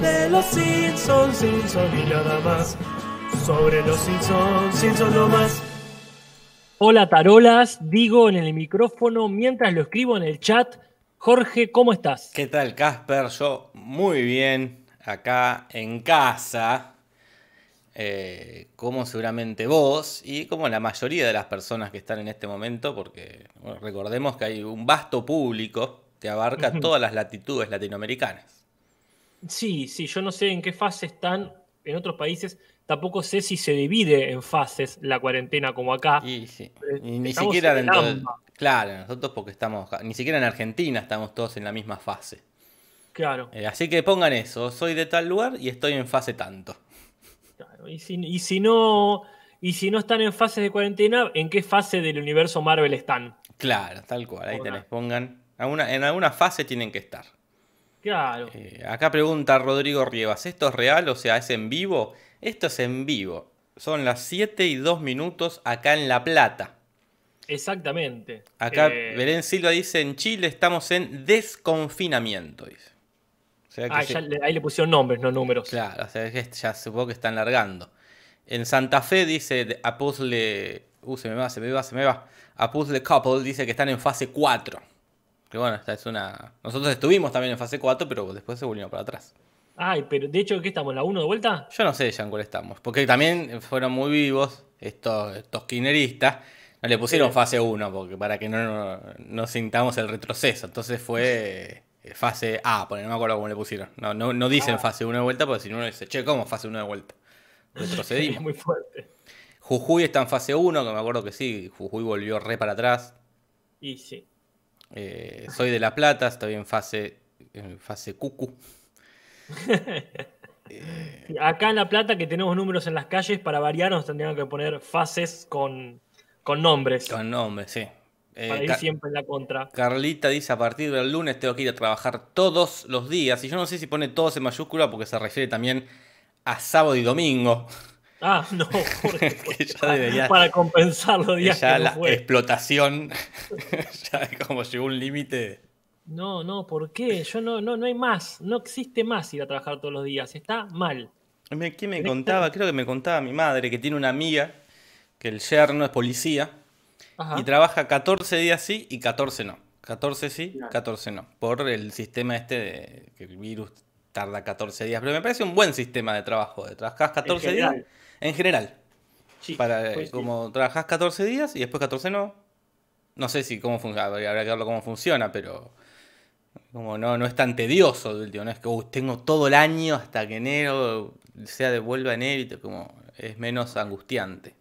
de los Simpsons, Simpsons y nada más. Sobre los Simpsons, Simpsons no más. Hola tarolas, digo en el micrófono mientras lo escribo en el chat. Jorge, ¿cómo estás? ¿Qué tal, Casper? Yo muy bien, acá en casa, eh, como seguramente vos y como la mayoría de las personas que están en este momento, porque bueno, recordemos que hay un vasto público que abarca todas las latitudes latinoamericanas. Sí, sí, yo no sé en qué fase están en otros países. Tampoco sé si se divide en fases la cuarentena como acá. Y, sí. Eh, y ni siquiera dentro. Claro, nosotros porque estamos, ni siquiera en Argentina estamos todos en la misma fase. Claro, Eh, así que pongan eso, soy de tal lugar y estoy en fase tanto. claro. Y si, y si no, y si no están en fases de cuarentena, ¿en qué fase del universo Marvel están? Claro, tal cual, ahí tenés, pongan, alguna- en alguna fase tienen que estar. Claro. Eh, acá pregunta Rodrigo Rievas, ¿esto es real? O sea, ¿es en vivo? Esto es en vivo. Son las 7 y 2 minutos acá en La Plata. Exactamente. Acá Eh, Belén Silva dice, en Chile estamos en desconfinamiento, dice. O sea que ah, ya le- ahí le pusieron nombres, no números. Claro, o sea que ya supongo que están largando. En Santa Fe dice a Puzzle. Uh, se me va, se me va, se me va. A Puzzle Couple dice que están en fase 4. Que bueno, esta es una. Nosotros estuvimos también en fase 4, pero después se volvieron para atrás. Ay, pero de hecho, ¿qué estamos? ¿En la 1 de vuelta? Yo no sé ya en cuál estamos. Porque también fueron muy vivos estos, estos kirchneristas. No le pusieron Sí. fase 1 porque para que no, no, no sintamos el retroceso. Entonces fue eh, fase A, porque no me acuerdo cómo le pusieron. No, no, no dicen Ah. fase 1 de vuelta porque si no uno dice, che, ¿cómo fase 1 de vuelta? Retrocedimos. muy fuerte. Jujuy está en fase 1, que me acuerdo que sí, Jujuy volvió re para atrás. Y sí. Eh, soy de La Plata, estoy en fase, en fase cucu. Acá en La Plata, que tenemos números en las calles, para variar nos tendrían que poner fases con, con nombres. Con nombre, sí. Eh, para ir siempre en la contra. Carlita dice, a partir del lunes tengo que ir a trabajar todos los días. Y yo no sé si pone todos en mayúscula porque se refiere también a sábado y domingo. Ah, no, Jorge, Que ya debería- para compensar los días ya que no la fue. explotación ya como llegó un límite. No, no, ¿por qué? Yo no, no, no hay más. No existe más ir a trabajar todos los días. Está mal. ¿Quién me Tenés contaba? Creo que me contaba mi madre que tiene una amiga que el yerno es policía. Ajá. Y trabaja 14 días sí y 14 no. 14 sí, Claro. 14 no. Por el sistema este de que el virus tarda 14 días. Pero me parece un buen sistema de trabajo. De trabajar 14 días. En general. Sí, Para, pues sí. como trabajás 14 días y después 14 no. No sé si cómo funciona, habría que verlo cómo funciona, pero como no, no es tan tedioso último, no es que "Uy, tengo todo el año hasta que enero sea devuelva enero como es menos angustiante.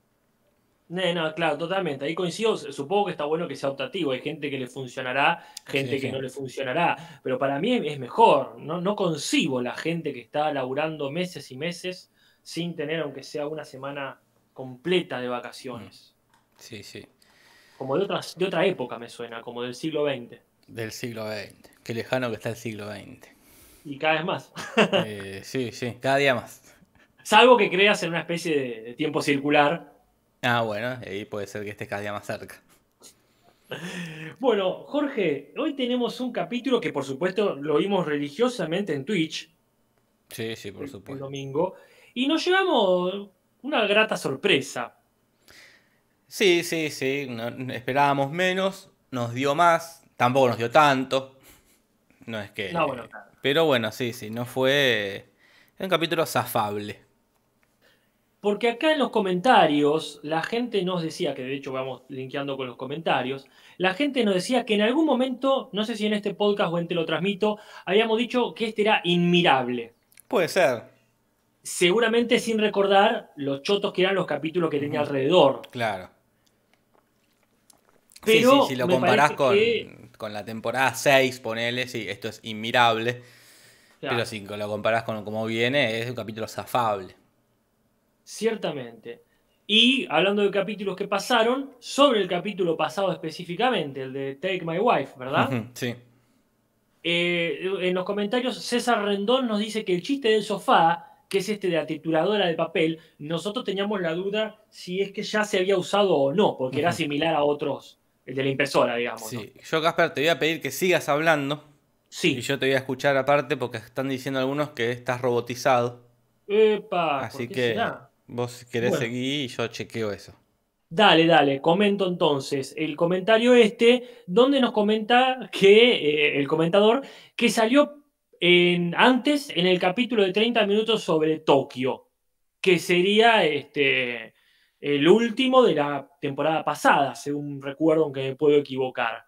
No, no, claro, totalmente. Ahí coincido. Supongo que está bueno que sea optativo. Hay gente que le funcionará, gente Sí, que sí. no le funcionará. Pero para mí es mejor. No, no concibo la gente que está laburando meses y meses sin tener, aunque sea una semana completa de vacaciones. Sí, sí. Como de, otras, de otra época me suena, como del siglo XX. Del siglo XX. Qué lejano que está el siglo XX. Y cada vez más. Eh, sí, sí, cada día más. Salvo que creas en una especie de, de tiempo circular. Ah, bueno, ahí puede ser que estés cada día más cerca. Bueno, Jorge, hoy tenemos un capítulo que por supuesto lo vimos religiosamente en Twitch. Sí, sí, por el- el supuesto. domingo. Y nos llevamos una grata sorpresa. Sí, sí, sí. no- esperábamos menos, nos dio más, tampoco nos dio tanto. No es que. No, bueno, claro. Pero bueno, sí, sí, no fue. Es un capítulo zafable. Porque acá en los comentarios la gente nos decía, que de hecho vamos linkeando con los comentarios, la gente nos decía que en algún momento, no sé si en este podcast o en Te lo transmito, habíamos dicho que este era inmirable. Puede ser, Seguramente sin recordar los chotos que eran los capítulos que tenía alrededor. claro. Pero sí, sí, si lo comparás con, que- con la temporada 6, ponele, sí, esto es inmirable. Claro. Pero si lo comparás con cómo viene, es un capítulo zafable. Ciertamente. Y hablando de capítulos que pasaron, sobre el capítulo pasado específicamente, el de Take My Wife, ¿verdad? Sí. Eh, en los comentarios, César Rendón nos dice que el chiste del sofá, que es este de la trituradora de papel, nosotros teníamos la duda si es que ya se había usado o no, porque era similar a otros, el de la impresora, digamos. yo Casper te voy a pedir que sigas hablando Sí. Y yo te voy a escuchar aparte porque están diciendo algunos que estás robotizado. Epa, ¿por Así que será? vos querés Bueno. seguir y yo chequeo eso. Dale, dale, comento entonces el comentario este, donde nos comenta que eh, el comentador que salió en- antes en el capítulo de 30 minutos sobre Tokio, que sería este, el último de la temporada pasada, según recuerdo, aunque me puedo equivocar.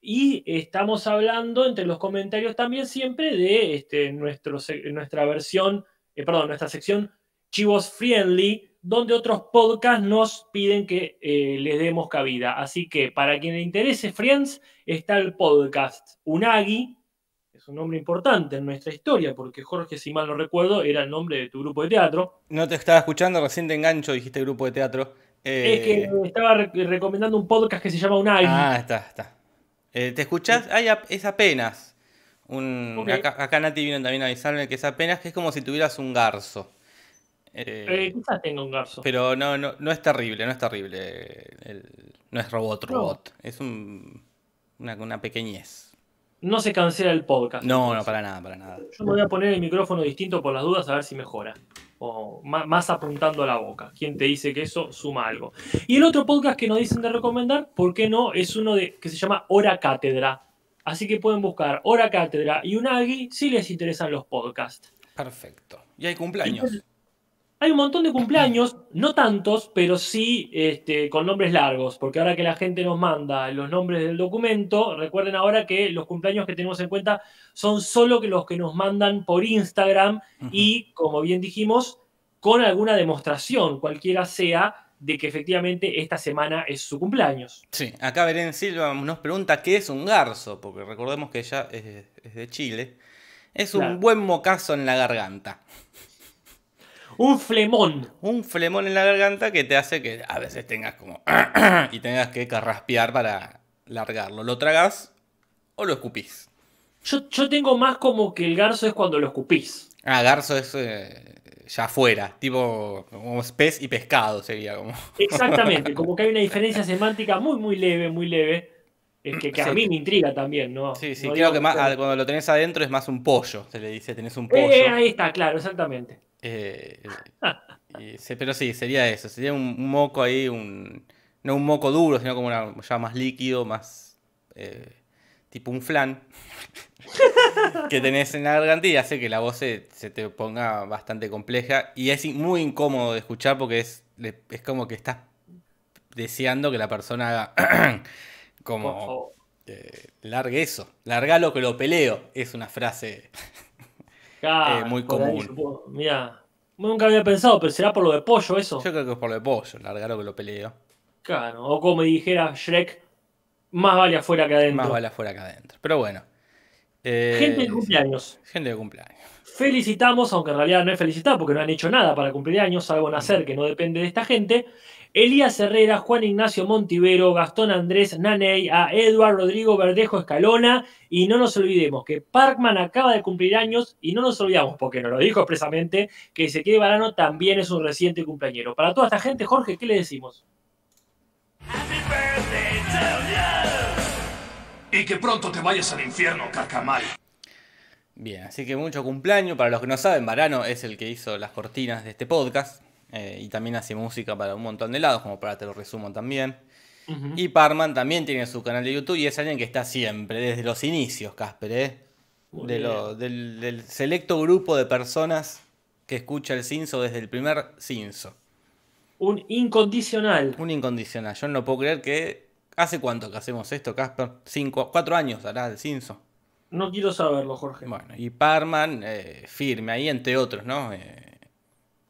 Y estamos hablando entre los comentarios también siempre de este, nuestro, nuestra versión, eh, perdón, nuestra sección Chivos Friendly, donde otros podcasts nos piden que eh, les demos cabida. Así que para quien le interese Friends, está el podcast Unagi, es un nombre importante en nuestra historia, porque Jorge, si mal no recuerdo, era el nombre de tu grupo de teatro. No te estaba escuchando, recién te engancho, dijiste grupo de teatro. Eh, Es que estaba re- recomendando un podcast que se llama Unagi. Ah, está, está. Eh, ¿Te escuchás? Ay, ap- es apenas. Un, acá, acá Nati vino también a avisarme que es apenas, que es como si tuvieras un garzo. Eh, Eh, quizás tenga un garzo. pero no, no, no es terrible, no es terrible. El- no es robot, No. robot. Es un, una, una pequeñez. No se cancela el podcast. No, no, para nada, para nada. Yo me voy a poner el micrófono distinto por las dudas a ver si mejora. O más apuntando a la boca. ¿Quién te dice que eso suma algo? Y el otro podcast que nos dicen de recomendar, ¿por qué no? Es uno de, que se llama Hora Cátedra. Así que pueden buscar Hora Cátedra y Unagi si les interesan los podcasts. Perfecto. Y hay cumpleaños. Hay un montón de cumpleaños, no tantos, pero sí este, con nombres largos, porque ahora que la gente nos manda los nombres del documento, recuerden ahora que los cumpleaños que tenemos en cuenta son solo que los que nos mandan por Instagram y, como bien dijimos, con alguna demostración, cualquiera sea, de que efectivamente esta semana es su cumpleaños. Sí, acá Belén Silva nos pregunta qué es un garzo, porque recordemos que ella es, es de Chile. Es Claro. un buen mocazo en la garganta. Un flemón. Un flemón en la garganta que te hace que a veces tengas como... y tengas que carraspear para largarlo. ¿Lo tragas o lo escupís? Yo, yo tengo más como que el garzo es cuando lo escupís. Ah, garzo es eh, ya afuera, tipo como pez y pescado sería como... Exactamente, como que hay una diferencia semántica muy, muy leve, muy leve, eh, que, que a Sí. mí me intriga también, ¿no? Sí, sí, No creo que más, ah, cuando lo tenés adentro es más un pollo, se le dice, tenés un pollo. Eh, ahí está, claro, exactamente. Eh, y pero sí, sería eso. Sería un, un moco ahí, un, no un moco duro, sino como una, ya más líquido, más eh, tipo un flan que tenés en la garganta y hace que la voz se, se te ponga bastante compleja. Y es muy incómodo de escuchar porque es, es como que estás deseando que la persona haga como eh, largue eso. Largalo que lo peleo. Es una frase. Claro, eh, muy común. Mira, nunca había pensado, pero será por lo de pollo eso. Yo creo que es por lo de pollo, largalo que lo peleo. Claro, o como dijera Shrek, más vale afuera que adentro. Más vale afuera que adentro. Pero bueno. Eh, Gente de cumpleaños. Gente de cumpleaños. Felicitamos, aunque en realidad no es felicitar porque no han hecho nada para cumplir años, salvo nacer, que no depende de esta gente. Elías Herrera, Juan Ignacio Montivero, Gastón Andrés Naney, a Eduard Rodrigo Verdejo Escalona. Y no nos olvidemos que Parkman acaba de cumplir años y no nos olvidamos, porque nos lo dijo expresamente, que Ezequiel Barano también es un reciente cumpleañero. Para toda esta gente, Jorge, ¿qué le decimos? Y que pronto te vayas al infierno, carcamal. Bien, así que mucho cumpleaños. Para los que no saben, Varano es el que hizo las cortinas de este podcast. Eh, y también hace música para un montón de lados, como para te lo resumo también. Y Parman también tiene su canal de YouTube y es alguien que está siempre, desde los inicios, Casper, ¿eh? De lo- del, del selecto grupo de personas que escucha el Cinso desde el primer Cinso. Un incondicional. Un incondicional. Yo no puedo creer que. ¿Hace cuánto que hacemos esto, Casper? Cinco, cuatro años hará el Cinso. No quiero saberlo, Jorge. Bueno, y Parman, eh, firme ahí, entre otros, ¿no? Eh,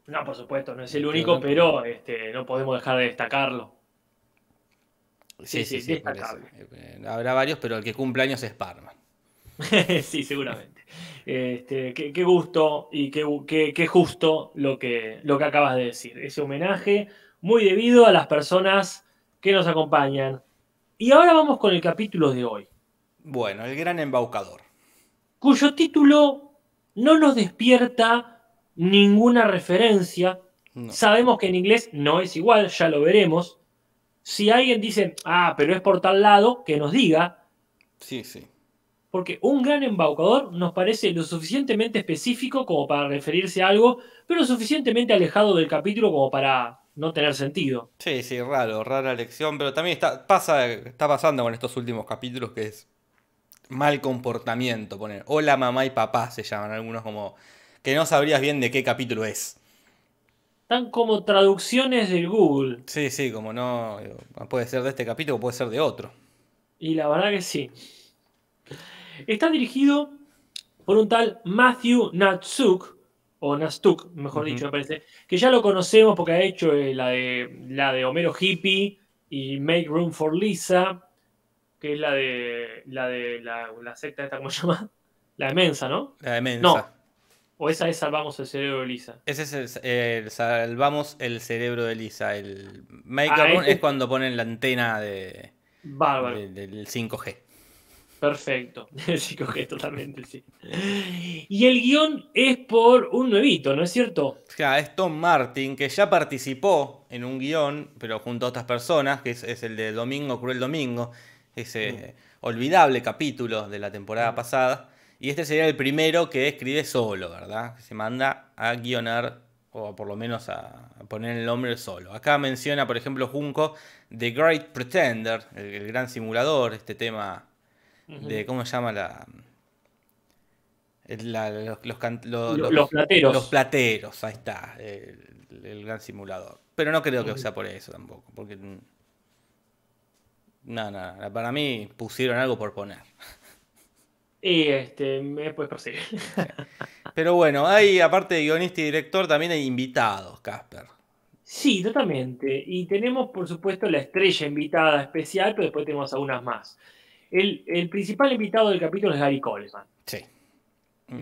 No, por supuesto, no es el Pero único, pero este, no podemos dejar de destacarlo. Sí, sí, eso. destacable. Eh, habrá varios, pero el que cumple años es Parman. sí, seguramente. Este, qué, qué gusto y qué, qué- qué justo lo que, lo que acabas de decir. Ese homenaje muy debido a las personas que nos acompañan. Y ahora vamos con el capítulo de hoy, Bueno, el gran embaucador. cuyo título no nos despierta ninguna referencia. No. Sabemos que en inglés no es igual, ya lo veremos. Si alguien dice, ah, pero es por tal lado, que nos diga, Sí, sí. porque un gran embaucador nos parece lo suficientemente específico como para referirse a algo, pero suficientemente alejado del capítulo como para no tener sentido. Sí, sí, raro, rara lección, pero también está, pasa, está pasando con estos últimos capítulos que es mal comportamiento, poner hola mamá y papá se llaman algunos como que no sabrías bien de qué capítulo es. Están como traducciones del Google. Sí, sí, como no, puede ser de este capítulo, puede ser de otro. Y la verdad que sí. Está dirigido por un tal Matthew Natsuk, o Nastuk, mejor dicho, me parece, que ya lo conocemos porque ha hecho eh, la, de, la de Homero Hippie y Make Room for Lisa, que es la de la de la, secta esta, ¿cómo se llama? La de Mensa, ¿no? La de Mensa. No. O esa es Salvamos el cerebro de Lisa. Ese es el, Salvamos el cerebro de Lisa. El Make ah, Room es cuando ponen la antena de, del 5G. Perfecto, el 5G totalmente, sí. Y el guion es por un nuevito, ¿no es cierto? Claro, es Tom Martin, que ya participó en un guion, pero junto a otras personas, que es, el de Domingo, Cruel Domingo, ese mm. olvidable capítulo de la temporada mm. pasada. Y este sería el primero que escribe solo, ¿verdad? Se manda a guionar, o por lo menos a poner el nombre solo. Acá menciona, por ejemplo, Junco, The Great Pretender, el gran simulador, este tema de cómo se llama la, los, plateros. Los plateros, ahí está, el, gran simulador. Pero no creo que sea por eso tampoco, porque no, no, para mí pusieron algo por poner. Y este, me puedes perseguir. Pero bueno, hay, aparte de guionista y director, también hay invitados, Casper. Sí, totalmente. Y tenemos, por supuesto, la estrella invitada especial, pero después tenemos algunas más. El, principal invitado del capítulo es Gary Coleman. Sí.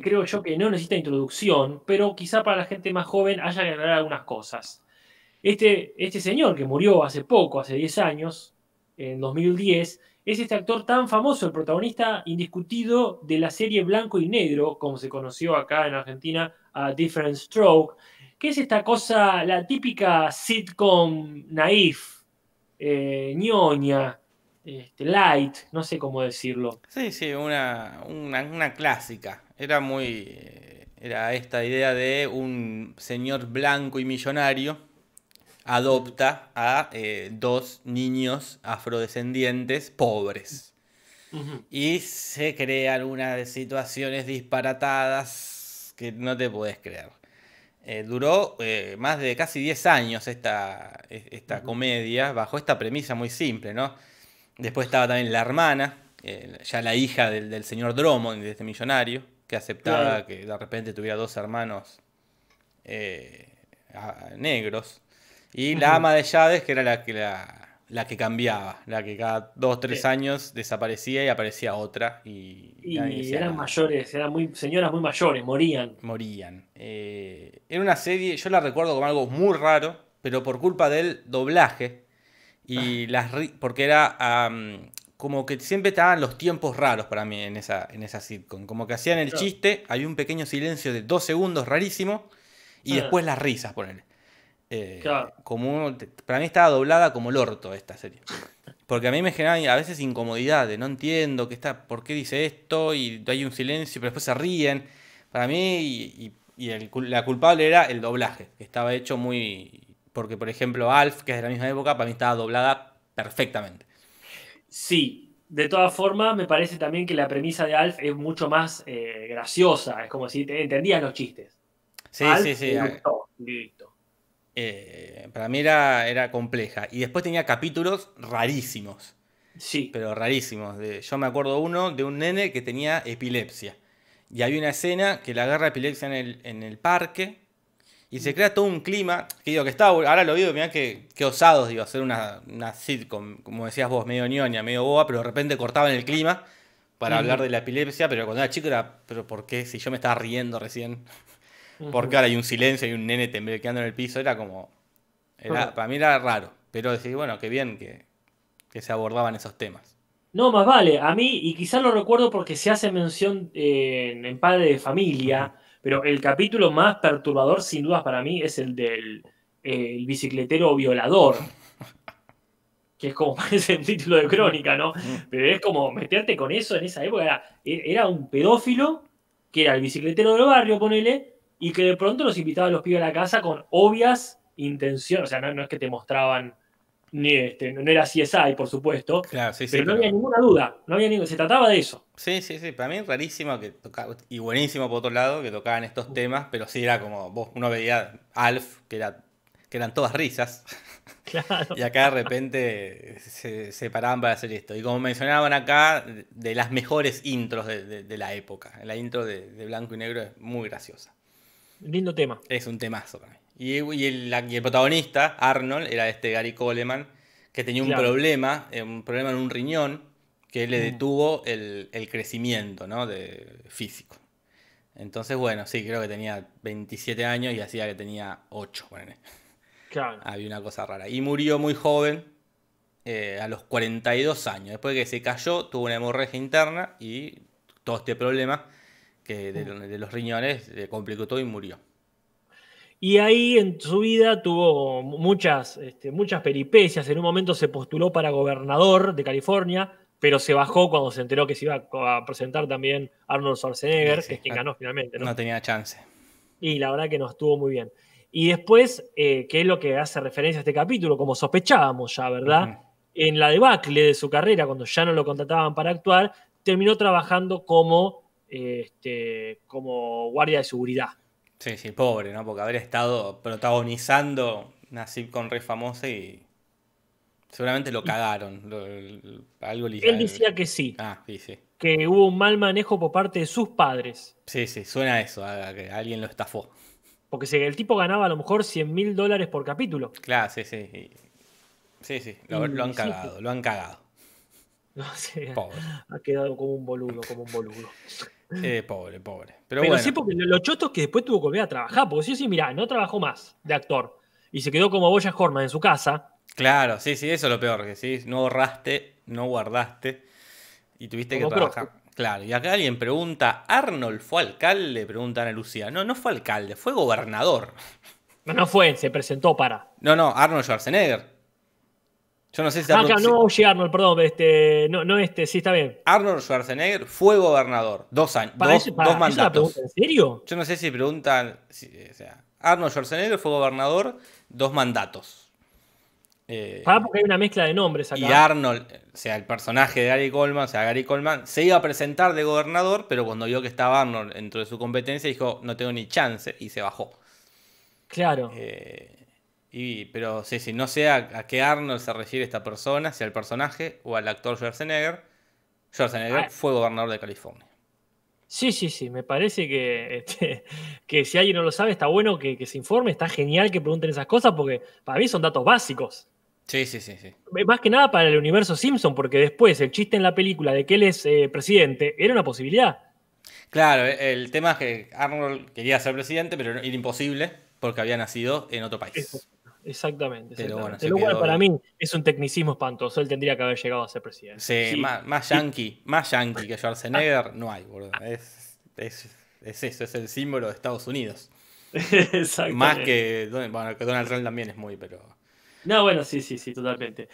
Creo yo que no necesita introducción, pero quizá para la gente más joven haya que aclarar algunas cosas. Este, este señor que murió hace poco, hace 10 años, en 2010, es este actor tan famoso, el protagonista indiscutido de la serie Blanco y Negro, como se conoció acá en Argentina, a Different Stroke, que es esta cosa, la típica sitcom naif, eh, ñoña, este, light, no sé cómo decirlo. Sí, sí, una, una, clásica. Era muy. Era esta idea de un señor blanco y millonario adopta a eh, dos niños afrodescendientes pobres. Y se crean unas situaciones disparatadas que no te puedes creer. Eh, duró eh, más de casi 10 años esta, esta comedia bajo esta premisa muy simple, ¿no? Después estaba también la hermana, ya la hija del, señor Drummond, de este millonario, que aceptaba que de repente tuviera dos hermanos negros. Y la ama de llaves, que era la que, la, que cambiaba, la que cada dos o tres años desaparecía y aparecía otra. Y, eran mayores, eran muy, señoras muy mayores, morían. Morían. Eh, era una serie, yo la recuerdo como algo muy raro, pero por culpa del doblaje y las porque era como que siempre estaban los tiempos raros para mí en esa, en esa sitcom. Como que hacían el chiste, hay un pequeño silencio de dos segundos rarísimo y después las risas, ponele. Eh, como para mí estaba doblada como el orto esta serie. Porque a mí me generaba a veces incomodidad de no entiendo qué está, por qué dice esto y hay un silencio, pero después se ríen. Para mí y, el, la culpable era el doblaje, que estaba hecho muy porque, por ejemplo, Alf, que es de la misma época, para mí estaba doblada perfectamente. Sí, de todas formas, me parece también que la premisa de Alf es mucho más eh, graciosa. Es como si te entendías los chistes. Sí, sí, sí. Eh, para mí era, era compleja. Y después tenía capítulos rarísimos. Sí. Pero rarísimos. yo me acuerdo uno de un nene que tenía epilepsia. Y hay una escena que le agarra epilepsia en el, en el parque y se crea todo un clima, que digo, que estaba, ahora lo digo, mirá que, osados, digo, hacer una, una sitcom, como decías vos, medio ñoña, medio boba, pero de repente cortaban el clima para hablar de la epilepsia, pero cuando era chico era, pero ¿por qué? Si yo me estaba riendo recién, porque ahora hay un silencio y un nene temblequeando en el piso, era como, para mí era raro, pero decir, bueno, qué bien que, se abordaban esos temas. No, más vale, a mí, y quizás lo recuerdo porque se hace mención en Padre de Familia, pero el capítulo más perturbador, sin dudas para mí, es el del bicicletero violador. que es como parece un título de crónica, ¿no? Pero es como meterte con eso en esa época. Era, era un pedófilo, que era el bicicletero del barrio, ponele, y que de pronto los invitaba a los pibes a la casa con obvias intenciones. O sea, no, no es que te mostraban ni este, no era CSI, por supuesto, Claro, sí, sí. pero no pero- había ninguna duda, no había ningún- se trataba de eso. Sí, sí, sí. Para mí es rarísimo que tocaba, y buenísimo por otro lado, que tocaban estos temas, pero sí era como, vos, uno veía Alf, que, era, que eran todas risas, Claro. y acá de repente se, se paraban para hacer esto. Y como mencionaban acá, de- de las mejores intros de, de- de la época. La intro de, de Blanco y Negro es muy graciosa. Lindo tema. Es un temazo para mí. Y, y el, la- y el protagonista, Arnold, era este Gary Coleman, que tenía un Claro. problema, eh, un problema en un riñón, que le Mm. detuvo el, el crecimiento ¿no? de, físico. Entonces, bueno, sí, creo que tenía 27 años y hacía que tenía 8. ponele. Claro. Había una cosa rara. Y murió muy joven, eh, a los 42 años. Después que se cayó, tuvo una hemorragia interna y todo este problema que de, de los riñones le complicó todo y murió. Y ahí en su vida tuvo muchas, este, muchas peripecias. En un momento se postuló para gobernador de California, pero se bajó cuando se enteró que se iba a presentar también Arnold Schwarzenegger, Sí, que es quien ganó finalmente. ¿no? No tenía chance. Y la verdad que no estuvo muy bien. Y después, eh, que es lo que hace referencia a este capítulo, como sospechábamos ya, ¿verdad? En la debacle de su carrera, cuando ya no lo contrataban para actuar, terminó trabajando como, eh, este, como guardia de seguridad. Sí, sí, pobre, ¿no? Porque haber estado protagonizando una sitcom re famosa y seguramente lo cagaron. lo- el- algo Él decía que sí, Ah, sí, sí. que hubo un mal manejo por parte de sus padres. Sí, sí, suena a eso, a que alguien lo estafó. Porque si el tipo ganaba a lo mejor 100 mil dólares por capítulo. Claro, sí, sí. Sí, sí, lo, lo han cagado, lo han cagado. No sé, Pobre, ha quedado como un boludo, como un boludo. Eh, pobre, pobre. Pero, Pero, bueno, sí, porque lo, choto es que después tuvo que volver a trabajar. Porque sí, sí, mirá, no trabajó más de actor. Y se quedó como Boya Horman en su casa. claro, sí, sí, eso es lo peor, que sí, no ahorraste, no guardaste y tuviste que trabajar. Claro, y acá alguien pregunta, ¿Arnold fue alcalde? Pregunta Ana Lucía. No, no fue alcalde, fue gobernador. No, no fue, se presentó para. No, no, Arnold Schwarzenegger. Yo no sé si Ah, claro, no Oye Arnold, perdón, este, no, no este, sí, está bien. Arnold Schwarzenegger fue gobernador. Dos años, Para dos, eso- para- dos ¿eso es una mandatos. en serio? Yo no sé si preguntan. si- o sea, Arnold Schwarzenegger fue gobernador dos mandatos. Eh, Para porque hay una mezcla de nombres acá. y Arnold, o sea, el personaje de Gary Coleman, o sea, Gary Coleman se iba a presentar de gobernador, pero cuando vio que estaba Arnold dentro de su competencia, dijo, no tengo ni chance, y se bajó. Claro. Eh, y, pero sí, sí, no sé a, a qué Arnold se refiere esta persona, si al personaje o al actor Schwarzenegger. Schwarzenegger Ah. fue gobernador de California. Sí, sí, sí, me parece que, este, que si alguien no lo sabe, está bueno que, que se informe, está genial que pregunten esas cosas porque para mí son datos básicos. Sí, sí, sí, sí. Más que nada para el universo Simpson, porque después el chiste en la película de que él es eh, presidente era una posibilidad. Claro, e- el tema es que Arnold quería ser presidente, pero era imposible porque había nacido en otro país. Eso. Exactamente. Pero bueno, exactamente. se Lo cual quedó- para mí es un tecnicismo espantoso. Él tendría que haber llegado a ser presidente. Sí, Sí. Más, más yankee, más yankee que Schwarzenegger no hay, boludo. Es, es, es eso, es el símbolo de Estados Unidos. Exactamente. Más que, bueno, que Donald Trump también es muy, pero... No, bueno, sí, sí, sí, totalmente.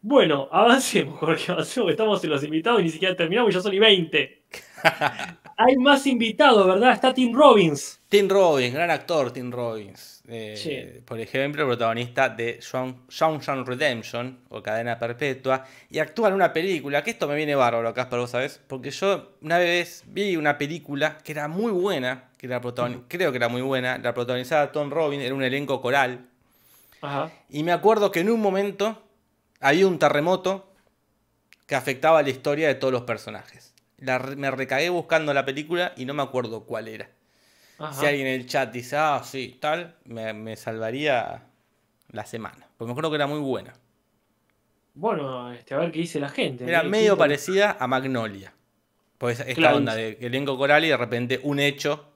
Bueno, avancemos, Jorge, avancemos, estamos en los invitados y ni siquiera terminamos y ya son y 20. Hay más invitados, ¿verdad? Está Tim Robbins. Tim Robbins, gran actor Tim Robbins. Eh, Sí. Por ejemplo, protagonista de Shawshank Redemption o Cadena Perpetua y actúa en una película, que esto me viene bárbaro, Casper, vos sabés, porque yo una vez vi una película que era muy buena, que era protagoni- creo que era muy buena, la protagonizada Tom Robbins, era un elenco coral, Ajá. y me acuerdo que en un momento había un terremoto que afectaba la historia de todos los personajes. La me recagué buscando la película y no me acuerdo cuál era. ajá. Si alguien en el chat dice, ah, sí, tal, me, me salvaría la semana. Porque me acuerdo que era muy buena. Bueno, este, a ver qué dice la gente. Era ¿eh? medio ¿Quién- parecida a Magnolia. Pues esta Claro. onda de elenco coral y de repente un hecho.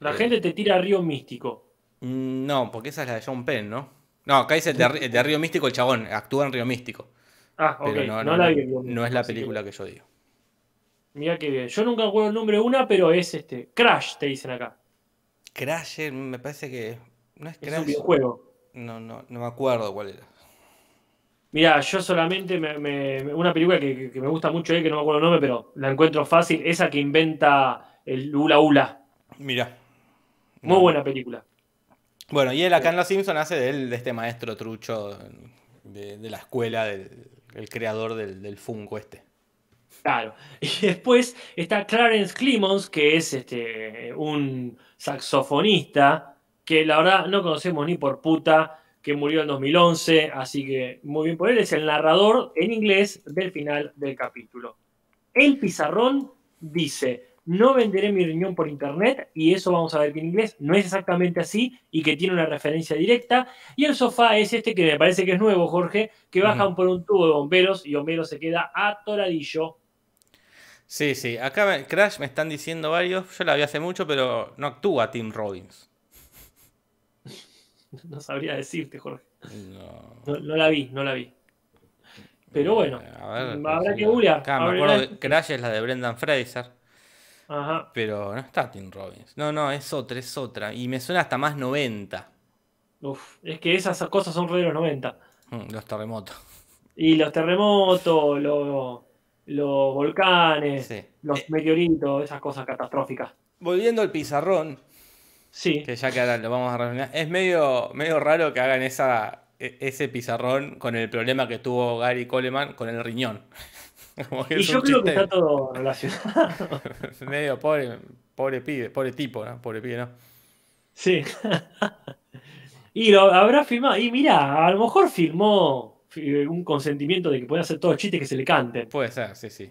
La Eh. gente te tira Río Místico. Mm, No, porque esa es la de John Penn, ¿no? No, acá dice el de, el de Río Místico, el chabón, actúa en Río Místico. Ah, ok. Pero No, no, no, la no, vi. Río no Místico, es la así que- película que yo digo. Mira qué bien. Yo nunca recuerdo el nombre de una, pero es este. Crash, te dicen acá. Crasher, me parece que. ¿No es Es un Crash? videojuego. No, no, no me acuerdo cuál era. Mira, yo solamente me, me- una película que, que me gusta mucho, eh, que no me acuerdo el nombre, pero la encuentro fácil, esa que inventa el Hula Hula. Mira. Muy buena película. Bueno, y él acá en Los Simpsons hace de, él, de este maestro trucho de, de la escuela, del el creador del, del Funko este. Claro. Y después está Clarence Clemons, que es este, un saxofonista, que la verdad no conocemos ni por puta, que murió en 2011, así que muy bien por él, es el narrador en inglés del final del capítulo. El pizarrón dice, no venderé mi riñón por internet, y eso vamos a ver que en inglés no es exactamente así, y que tiene una referencia directa, y el sofá es este que me parece que es nuevo, Jorge, que bajan por un tubo de bomberos, y Homero se queda atoradillo. Sí, sí. Acá me- Crash me están diciendo varios. Yo la vi hace mucho, pero no actúa Tim Robbins. No sabría decirte, Jorge. No. No, no la vi, no la vi. Pero bueno, Eh, A ver, habrá que googlear. Acá me acuerdo que Crash es la de Brendan Fraser. Ajá. Pero no está Tim Robbins. No, no, es otra, es otra. Y me suena hasta más 90. Uf, es que esas cosas son re de los 90. Mm, Los terremotos. Y los terremotos, los, los volcanes, Sí. los Eh. meteoritos, esas cosas catastróficas. Volviendo al pizarrón, Sí, que ya que ahora lo vamos a reunir, es medio, medio raro que hagan esa, e- ese pizarrón con el problema que tuvo Gary Coleman con el riñón. Y yo creo que está todo relacionado. medio pobre, pobre pibe, pobre tipo, ¿no? Pobre pibe, ¿no? Sí. y lo habrá filmado. Y mira, a lo mejor filmó fi- un consentimiento de que puede hacer todos los chistes que se le canten. Puede ser, sí, sí.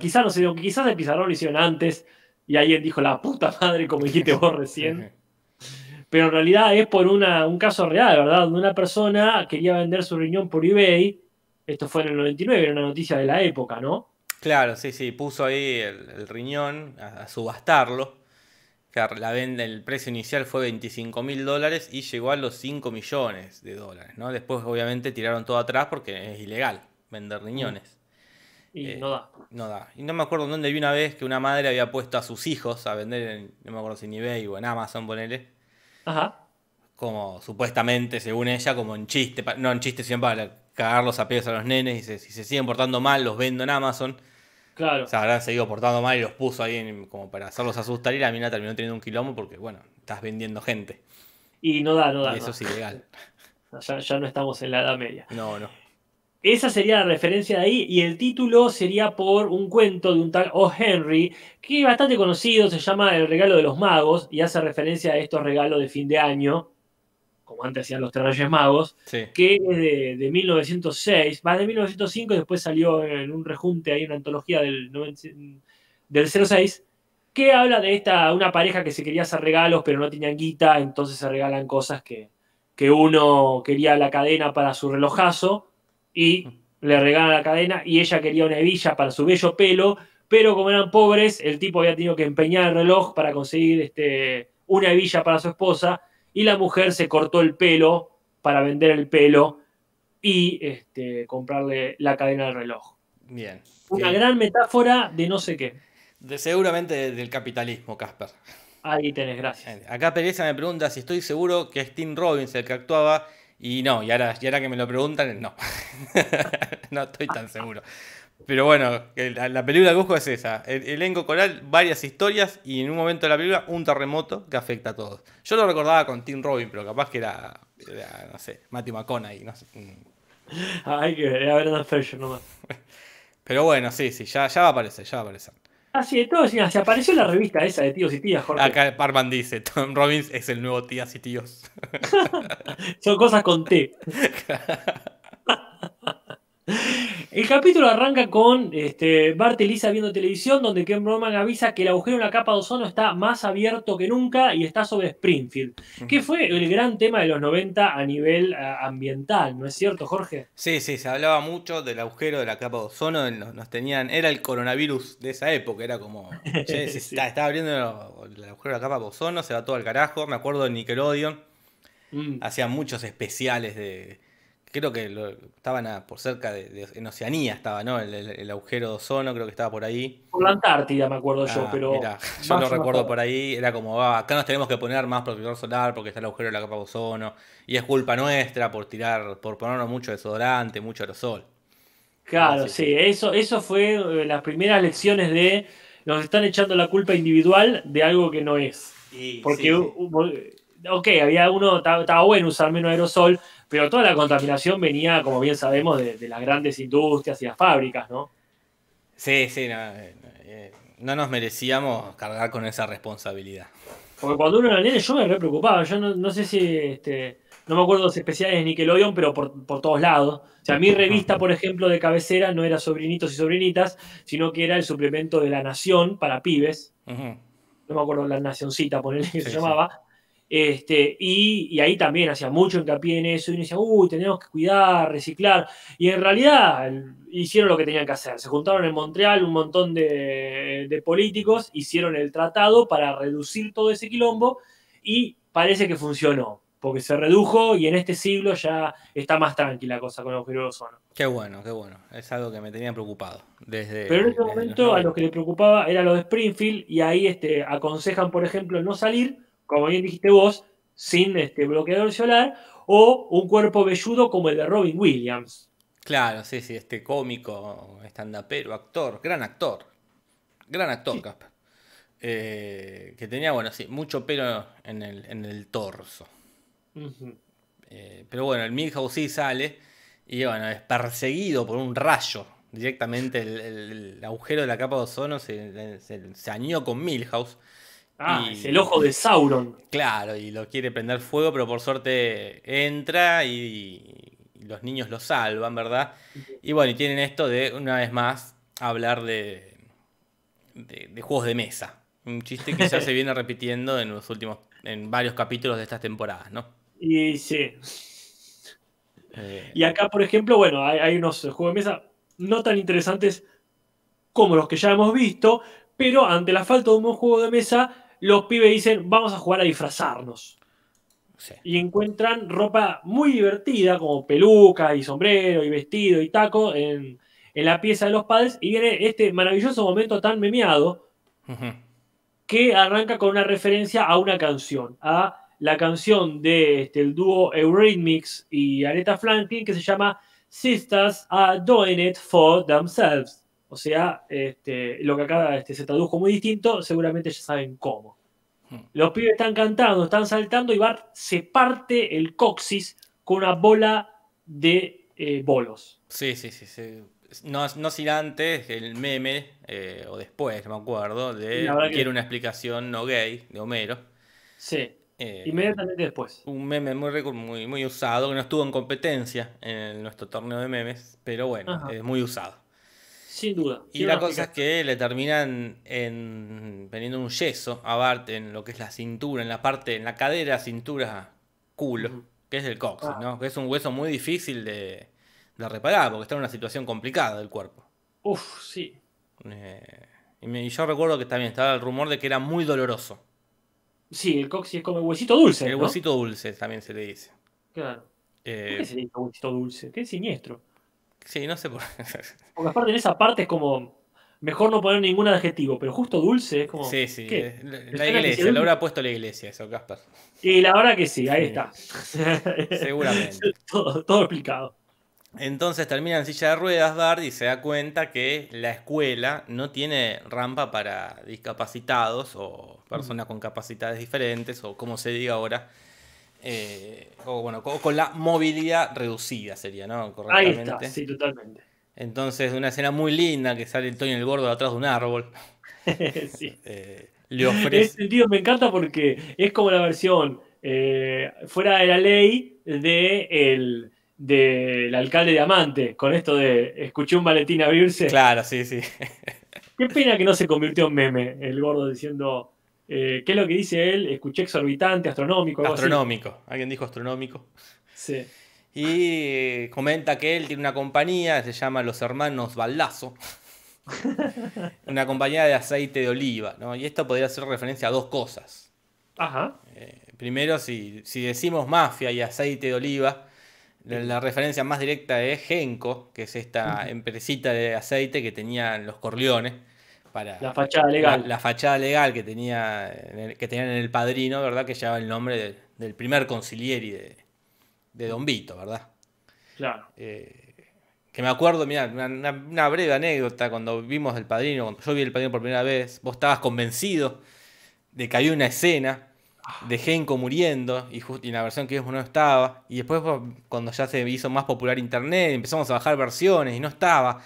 Quizás no sé, quizás el pizarrón lo hicieron antes y alguien dijo la puta madre, como dijiste vos recién. Pero en realidad es por una, un caso real, ¿verdad? Donde una persona quería vender su riñón por eBay. Esto fue en el 99, era una noticia de la época, ¿no? Claro, sí, sí, puso ahí el, el riñón a, a subastarlo. Que La venta, el precio inicial fue 25 mil dólares y llegó a los 5 millones de dólares, ¿no? Después, obviamente, tiraron todo atrás porque es ilegal vender riñones. Y Eh, no da. No da. Y no me acuerdo dónde vi una vez que una madre había puesto a sus hijos a vender en, no me acuerdo si en eBay o en Amazon, ponele. Ajá. Como supuestamente, según ella, como en chiste, no en chiste, sino para cagar los apegos a los nenes. Y se- si se siguen portando mal, los vendo en Amazon. Claro. O sea, habrán seguido portando mal y los puso ahí en- como para hacerlos asustar. Y la mina terminó teniendo un quilombo porque, bueno, estás vendiendo gente. Y no da, no da. y eso no. es ilegal. Ya, ya no estamos en la Edad Media. No, no. Esa sería la referencia de ahí y el título sería por un cuento de un tal O. Henry que es bastante conocido, se llama El regalo de los magos y hace referencia a estos regalos de fin de año, como antes hacían los tres reyes magos, Sí. que es de, de 1906, va de 1905 y después salió en un rejunte ahí, una antología del, 90 del 06, que habla de esta, una pareja que se quería hacer regalos pero no tenían guita, entonces se regalan cosas que, que uno quería la cadena para su relojazo y le regalan la cadena y ella quería una hebilla para su bello pelo, pero como eran pobres, el tipo había tenido que empeñar el reloj para conseguir este, una hebilla para su esposa y la mujer se cortó el pelo para vender el pelo y este, comprarle la cadena del reloj. Bien. Una gran metáfora de no sé qué. de- seguramente de- del capitalismo, Casper. Ahí tenés, gracias. Acá Pereza me pregunta si estoy seguro que es Tim Robbins el que actuaba. Y no, y ahora, y ahora que me lo preguntan, no. no estoy tan seguro. Pero bueno, la, la película que busco es esa. El elenco coral, varias historias y en un momento de la película un terremoto que afecta a todos. Yo lo recordaba con Tim Robbins, pero capaz que era, era, no sé, Matthew McConaughey. No sé. Mm. Hay que ver, a ver, Brendan Fraser nomás. Pero bueno, sí, sí, ya, ya va a aparecer, ya va a aparecer. Ah, sí, de todo, sí, se apareció en la revista esa de tíos y tías, Jorge. Acá Parman dice, Tom Robbins es el nuevo tías y tíos. Son cosas con T. El capítulo arranca con este, Bart y Lisa viendo televisión, donde Ken Broman avisa que el agujero en la capa de ozono está más abierto que nunca y está sobre Springfield, que fue el gran tema de los 90 a nivel ah, ambiental, ¿no es cierto, Jorge? Sí, sí, se hablaba mucho del agujero de la capa de ozono, nos, tenían, era el coronavirus de esa época, era como, che, se Sí. está, estaba abriendo el agujero de la capa de ozono, se va todo al carajo, me acuerdo de Nickelodeon, Mm. hacían muchos especiales de creo que lo- estaban a- por cerca de, de- en Oceanía estaba, ¿no? El, el- el agujero de ozono creo que estaba por ahí. Por la Antártida me acuerdo yo, Ah, pero. mirá, yo lo recuerdo por ahí, era como, ah, acá nos tenemos que poner más protector solar porque está el agujero de la capa de ozono, y es culpa nuestra por tirar, por ponernos mucho desodorante, mucho aerosol. Claro, sí, sí, eso, eso fue eh, las primeras lecciones de nos están echando la culpa individual de algo que no es. Porque, hubo- ok, había uno, ta- estaba bueno usar menos aerosol, pero toda la contaminación venía, como bien sabemos, de, de las grandes industrias y las fábricas, ¿no? Sí, sí, no, eh, eh, no nos merecíamos cargar con esa responsabilidad. Porque cuando uno era nene yo me re preocupaba, yo no, no sé si, este, no me acuerdo los especiales de Nickelodeon, pero por, por todos lados. O sea, mi revista, por ejemplo, de cabecera no era Sobrinitos y Sobrinitas, sino que era el suplemento de La Nación para pibes. No me acuerdo la nacioncita, ponerle que se Sí, llamaba. Este, y, y ahí también hacía mucho hincapié en eso y uno decía, uy, tenemos que cuidar, reciclar. Y en realidad hicieron lo que tenían que hacer. Se juntaron en Montreal un montón de, de políticos, hicieron el tratado para reducir todo ese quilombo y parece que funcionó, porque se redujo y en este siglo ya está más tranquila la cosa con el agujero de ozono. Qué bueno, qué bueno. Es algo que me tenía preocupado. Desde, Pero en los momento a 90. los que les preocupaba era lo de Springfield y ahí este, aconsejan, por ejemplo, no salir, como bien dijiste vos, sin este, bloqueador solar o un cuerpo velludo como el de Robin Williams. Claro, sí, sí, este cómico, estandapero, actor, gran actor. Gran actor, Sí. Casper. Eh, que tenía, bueno, sí, mucho pelo en el, en el torso. Eh, pero bueno, el Milhouse sí sale y bueno, es perseguido por un rayo. Directamente el, el- el agujero de la capa de ozono se, se, se añó con Milhouse. Ah, Y- es el ojo de Sauron. Claro, y lo quiere prender fuego, pero por suerte entra y, y los niños lo salvan, ¿verdad? Y bueno, y tienen esto de, una vez más, hablar de, de, de juegos de mesa. Un chiste que ya se viene repitiendo en los últimos, en varios capítulos de estas temporadas, ¿no? Y sí. Eh, Y acá, por ejemplo, bueno, hay, hay unos juegos de mesa no tan interesantes como los que ya hemos visto, pero ante la falta de un buen juego de mesa, los pibes dicen, vamos a jugar a disfrazarnos. sí. y encuentran ropa muy divertida, como peluca y sombrero y vestido y taco en, en la pieza de los padres. Y viene este maravilloso momento tan memeado que arranca con una referencia a una canción, a la canción de este, el dúo Eurythmics y Aretha Franklin que se llama Sisters Are Doing It For Themselves. O sea, este, lo que acá este, se tradujo muy distinto, seguramente ya saben cómo. Hmm. Los pibes están cantando, están saltando y Bart se parte el coxis con una bola de eh, bolos. Sí, sí, sí. sí. No, no sin antes el meme, eh, o después, no me acuerdo, de que- quiero una explicación no gay de Homero. Sí, Eh, inmediatamente después. un meme muy, muy, muy usado, que no estuvo en competencia en nuestro torneo de memes, pero bueno, es muy usado. Sin duda. Y la cosa es que le terminan en, poniendo un yeso a Bart en lo que es la cintura, en la parte, en la cadera, cintura, culo, que es el coxis, Ah. ¿no? Que es un hueso muy difícil de, de reparar, porque está en una situación complicada del cuerpo. Uf, sí. Eh, y, me- y yo recuerdo que también estaba el rumor de que era muy doloroso. Sí, el coxis es como el huesito dulce. el ¿no? huesito dulce también se le dice. Claro. ¿Por Eh, qué se le dice huesito dulce? Qué siniestro. Sí, no sé por Porque aparte en esa parte es como. Mejor no poner ningún adjetivo, pero justo dulce es como. Sí, sí. ¿qué? eh, La, la iglesia, lo habrá puesto la iglesia eso, Casper. Y la verdad que sí, ahí Sí. está. Seguramente. todo, todo explicado. Entonces termina en silla de ruedas Bart y se da cuenta que la escuela no tiene rampa para discapacitados o personas con capacidades diferentes o como se diga ahora. Eh, o bueno, co- con la movilidad reducida sería, ¿no? Ahí Correctamente. está, sí, totalmente. Entonces, una escena muy linda que sale el Tony el Gordo atrás de un árbol. sí. eh, le En ese ofrece. sentido me encanta porque es como la versión eh, fuera de la ley de el del alcalde de Amante, con esto de escuché un maletín abrirse. Claro, sí, sí. Qué pena que no se convirtió en meme el gordo diciendo, eh, ¿qué es lo que dice él? Escuché exorbitante, astronómico, algo así. Astronómico. Alguien dijo astronómico. Sí. Y eh, comenta que él tiene una compañía, se llama Los Hermanos Baldazo. una compañía de aceite de oliva, ¿no? Y esto podría hacer referencia a dos cosas. Ajá. Eh, primero, si, si decimos mafia y aceite de oliva, La, la referencia más directa es Genco, que es esta empresita de aceite que tenían los Corleones. Para La fachada legal. La, la fachada legal que, tenía, el- que tenían en el padrino, ¿verdad? Que llevaba el nombre de- del primer concilieri de, de Don Vito, ¿verdad? Claro. Eh, que me acuerdo, mira, una, breve anécdota, cuando vimos El Padrino, cuando yo vi El Padrino por primera vez, vos estabas convencido de que había una escena de Genko muriendo y, just- y en la versión que vimos no estaba, y después cuando ya se hizo más popular internet, empezamos a bajar versiones y no estaba,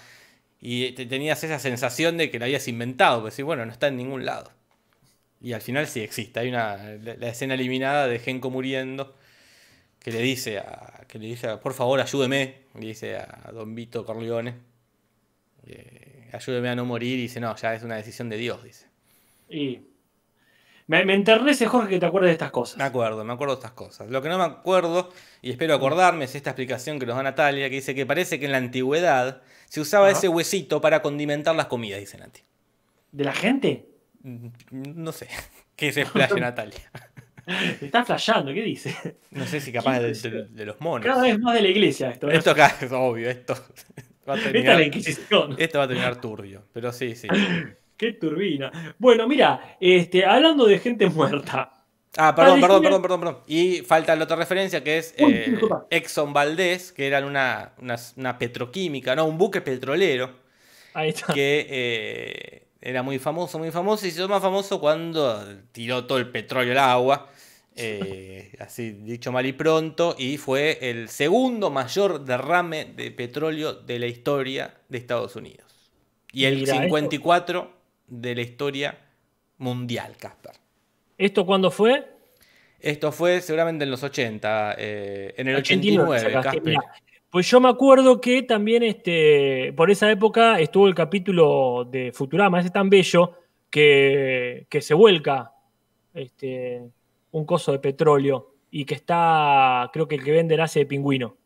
y te- tenías esa sensación de que lo habías inventado, pues sí, bueno, no está en ningún lado. Y al final sí existe, hay una, la, la escena eliminada de Genko muriendo, que le dice a, que le dice a, por favor ayúdeme, le dice a Don Vito Corleone, eh, ayúdeme a no morir, y dice, no, ya es una decisión de Dios, dice. Y me, me enternece, Jorge, que te acuerdes de estas cosas. Me acuerdo, me acuerdo de estas cosas. Lo que no me acuerdo, y espero acordarme, es esta explicación que nos da Natalia, que dice que parece que en la antigüedad se usaba Ajá. ese huesito para condimentar las comidas, dice Nati. ¿De la gente? Mm, No sé, qué se explaya Natalia. Está flasheando, ¿qué dice? No sé si capaz de, de- de los monos. Cada vez más de la iglesia esto. ¿eh? Esto acá es obvio, esto va a la terminar, esto va a terminar turbio, pero sí, sí. Qué turbina. Bueno, mira, este, hablando de gente muerta. Ah, perdón, perdón, perdón, perdón, perdón. Y falta la otra referencia que es Uy, eh. Exxon Valdez, que eran una, una, una petroquímica, no, un buque petrolero Ahí está. que eh, era muy famoso, muy famoso, y se hizo más famoso cuando tiró todo el petróleo al agua, eh, así dicho mal y pronto, y fue el segundo mayor derrame de petróleo de la historia de Estados Unidos. Y el Mira, esto- 54 de la historia mundial, Casper. ¿Esto cuándo fue? Esto fue seguramente en los 80, eh, en el 89, 89, sacaste, Casper. mirá. Pues yo me acuerdo que también este, por esa época estuvo el capítulo de Futurama, ese tan bello, que, que se vuelca este, un coso de petróleo y que está, creo que el que Bender hace de pingüino.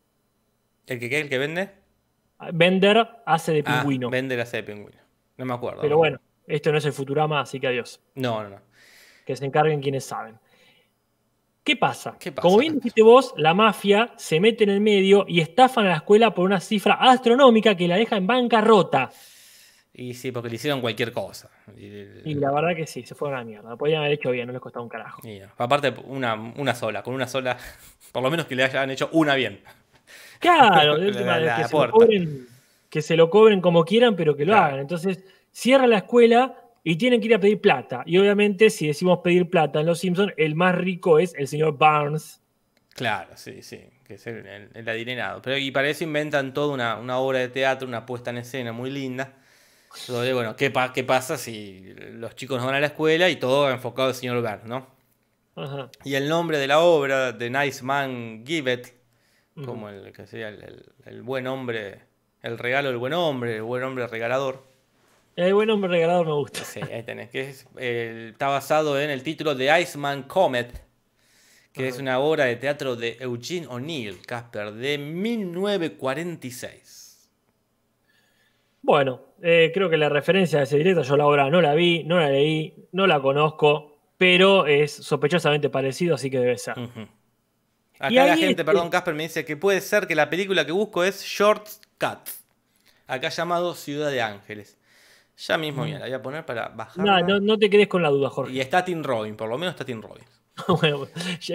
¿El que qué? ¿El que vende? Bender hace de Ah, pingüino. vende la C de pingüino. No me acuerdo. Pero bueno, esto no es el Futurama, así que adiós. No, no, no. Que se encarguen quienes saben. ¿Qué pasa? ¿Qué pasa, Como bien dijiste vos, la mafia se mete en el medio y estafan a la escuela por una cifra astronómica que la deja en bancarrota. Y sí, porque le hicieron cualquier cosa. Y, la verdad que sí, se fueron a la mierda. Lo podían haber hecho bien, no les costaba un carajo. no. Aparte, una, una sola, con una sola, por lo menos que le hayan hecho una bien. Claro, de última, la que, se lo cobren, que se lo cobren como quieran, pero que lo Claro. hagan. Entonces, cierra la escuela y tienen que ir a pedir plata. Y obviamente, si decimos pedir plata en Los Simpsons, el más rico es el señor Barnes. Claro, sí, sí, que es el, el- el adinerado. Pero y para eso inventan toda una, una obra de teatro, una puesta en escena muy linda. Donde, bueno, ¿qué, pa- ¿qué pasa si los chicos no van a la escuela y todo enfocado al señor Burns, ¿no? Ajá. Y el nombre de la obra, The Nice Man Give Ujú. como el que sería el, el- el buen hombre, el regalo del buen hombre, el buen hombre regalador. El buen hombre regalador me gusta. Sí, ahí tenés, que es, eh, está basado en el título de Iceman Comet, que es una obra de teatro de Eugene O'Neill, Casper, de 1946. Bueno, eh, creo que la referencia a ese directo yo la obra no la vi, no la leí, no la conozco, pero es sospechosamente parecido, así que debe ser. Acá Y la gente, este- perdón, Casper, me dice que puede ser que la película que busco es Shortcut, acá llamado Ciudad de Ángeles. Ya mismo, mira, la voy a poner para bajar. No, no, no te quedes con la duda, Jorge. Y está Tim Robin, por lo menos está Tim Robin. bueno,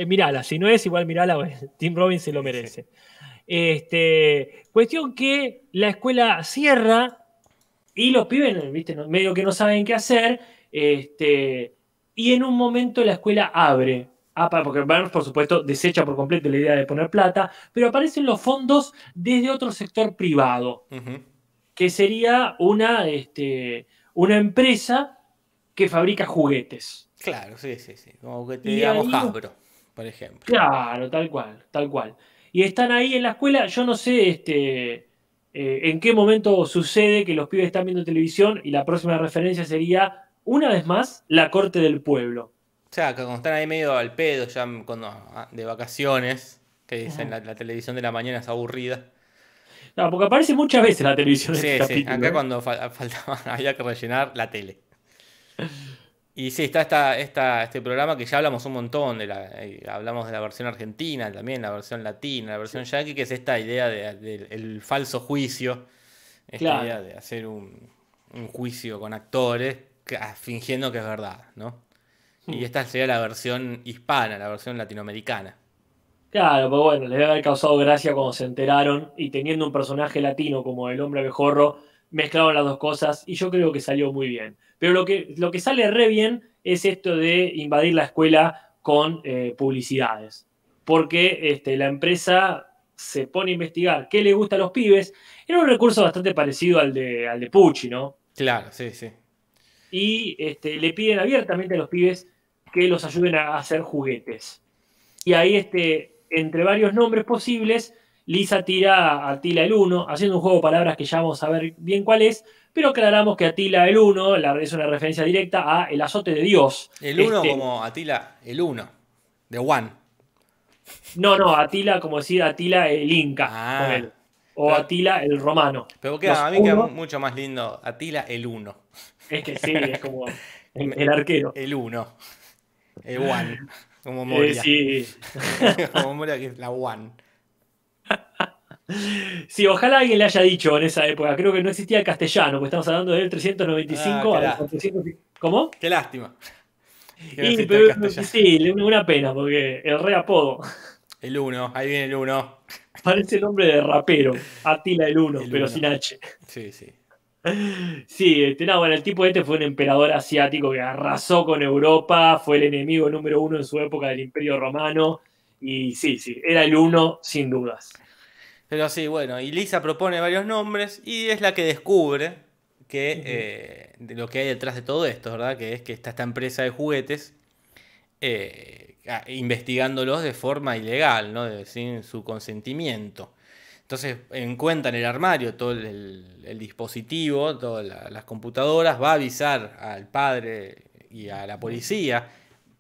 mirala, si no es igual, mirala, bueno, Tim Robbins se lo merece. Este, cuestión que la escuela cierra y los pibes, ¿viste? Medio que no saben qué hacer, este, y en un momento la escuela abre. Ah, porque Burns, por supuesto, desecha por completo la idea de poner plata, pero aparecen los fondos desde otro sector privado, Ujú. Que sería una, este, una empresa que fabrica juguetes. Claro, sí, sí, sí. Como que te Y digamos ahí- Hasbro, por ejemplo. Claro, tal cual, tal cual. Y están ahí en la escuela, yo no sé este, eh, en qué momento sucede que los pibes están viendo televisión y la próxima referencia sería, una vez más, la corte del pueblo. O sea, que cuando están ahí medio al pedo, ya cuando, ah, de vacaciones, que dicen la, la televisión de la mañana es aburrida. No, porque aparece muchas veces la televisión en Sí, este sí, capítulo. acá ¿eh? cuando fal- faltaba, había que rellenar la tele. Y sí, está esta, esta- este programa que ya hablamos un montón, de la, eh, hablamos de la versión argentina, también la versión latina, la versión yankee, que es esta idea del de, el falso juicio, esta Claro. idea de hacer un, un juicio con actores que- ah, fingiendo que es verdad, ¿no? Hmm. Y esta sería la versión hispana, la versión latinoamericana. Claro, pues bueno, les debe haber causado gracia cuando se enteraron y teniendo un personaje latino como el hombre abejorro, mezclaron las dos cosas y yo creo que salió muy bien. Pero lo que, lo que sale re bien es esto de invadir la escuela con eh, publicidades. Porque este, la empresa se pone a investigar qué le gusta a los pibes. Era un recurso bastante parecido al de, al de Pucci, ¿no? Claro, sí, sí. y este, le piden abiertamente a los pibes que los ayuden a hacer juguetes. Y ahí, este, entre varios nombres posibles, Lisa tira a Atila el 1, haciendo un juego de palabras que ya vamos a ver bien cuál es, pero aclaramos que Atila el 1 la- es una referencia directa a El azote de Dios. El uno Este, como Atila, el uno, de One. No, no, Atila, como decir Atila el Inca, Ah. ponele. o Pero- Atila el romano. Pero queda, Los a mí queda uno- mucho más lindo Atila el uno. Es que sí, es como el, el arquero. El uno. El One. Como Eh, Moria. sí, como Moria que es la One. Sí, ojalá alguien le haya dicho en esa época. Creo que no existía el castellano, porque estamos hablando del 395 Ah, al carajo. 400 y- ¿Cómo? Qué lástima. Y, pero- sí, una pena, porque el re apodo El uno, ahí viene el uno. parece el nombre de rapero, Atila el Uno, El pero Uno. sin H. Sí, sí. Sí, este, no, bueno, el tipo este fue un emperador asiático que arrasó con Europa, fue el enemigo número uno en su época del Imperio Romano, y sí, sí, era el uno sin dudas. Pero sí, bueno, y Lisa propone varios nombres y es la que descubre que eh, de lo que hay detrás de todo esto, ¿verdad? Que es que está esta empresa de juguetes eh, investigándolos de forma ilegal, ¿no? De- sin su consentimiento. Entonces encuentra en el armario todo el, dispositivo, todas la- las computadoras, va a avisar al padre y a la policía.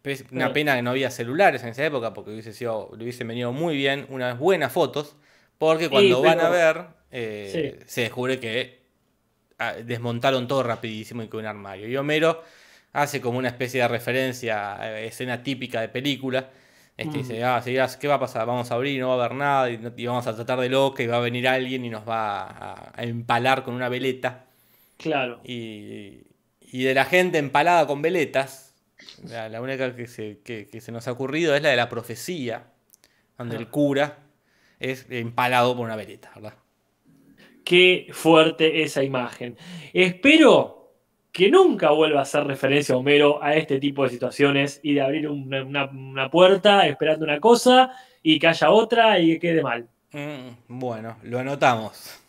Pes- Una pena que no había celulares en esa época porque hubiese sido, le hubiesen venido muy bien unas buenas fotos, porque cuando van a ver eh, se descubre que ah, desmontaron todo rapidísimo y que un armario. Y Homero hace como una especie de referencia escena típica de película. Este, dice, ah, ¿qué va a pasar? Vamos a abrir, no va a haber nada, y, vamos a tratar de loca, y va a venir alguien y nos va a, a empalar con una veleta. Claro. Y, y de la gente empalada con veletas, la, la única que se, que- que se nos ha ocurrido es la de la profecía, donde el Ah. cura es empalado por una veleta, ¿verdad? Qué fuerte esa imagen. Espero que nunca vuelva a hacer referencia a Homero a este tipo de situaciones y de abrir una, una- una puerta esperando una cosa y que haya otra y que quede mal. Mm, bueno, lo anotamos.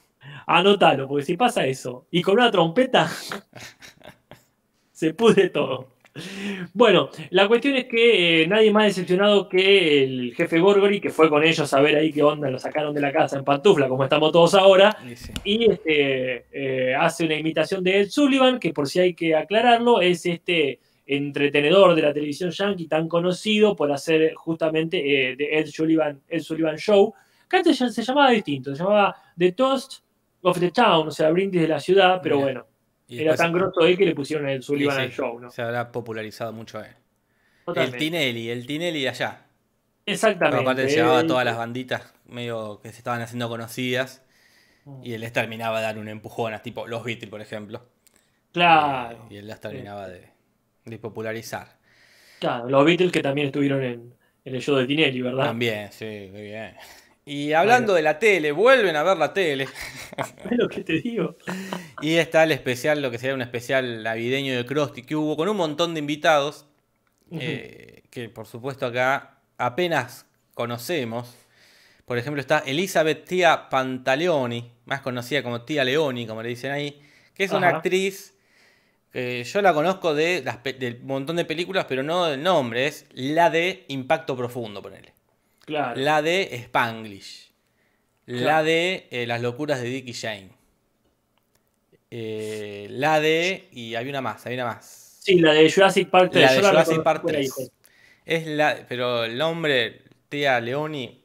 Anótalo, porque si pasa eso y con una trompeta, se pudre todo. Bueno, la cuestión es que eh, nadie más decepcionado que el jefe Gorgory, que fue con ellos a ver ahí qué onda, lo sacaron de la casa en pantufla, como estamos todos ahora, Y sí. y este, eh, hace una imitación de Ed Sullivan, que por si hay que aclararlo, es este entretenedor de la televisión yankee tan conocido por hacer justamente eh, de Ed Sullivan, Ed Sullivan Show, que antes ya se llamaba distinto, se llamaba The Toast of the Town, o sea, brindis de la ciudad, pero bueno, Y era después- tan grosso él que le pusieron y Sullivan sí, show, ¿no? Se habrá popularizado mucho él. El Totalmente. Tinelli, el Tinelli de allá. Pero Exactamente. aparte llevaba él- todas las banditas medio que se estaban haciendo conocidas y él les terminaba de dar un empujón a tipo los Beatles, por ejemplo. Claro, Y él las terminaba de, de popularizar. claro, los Beatles que también estuvieron en, en el show de Tinelli, ¿verdad? También, sí, muy bien. Y hablando de la tele, vuelven a ver la tele. Es lo que te digo. Y está el especial, lo que sería un especial navideño de Krusty que hubo con un montón de invitados. eh, que por supuesto acá apenas conocemos. Por ejemplo, está Elizabeth Tía Pantaleoni, más conocida como Tía Leoni, como le dicen ahí, que es una actriz que yo la conozco de las pe- del montón de películas, pero no del nombre, es la de Impacto Profundo, ponele. Claro. La de Spanglish. La de eh, Las locuras de Dick y Jane. Eh, la de. Y había una más, había una más. Sí, la de Jurassic Park 3. La de yo Jurassic Park por ahí, 3. Es la. Pero el nombre, tía Leoni.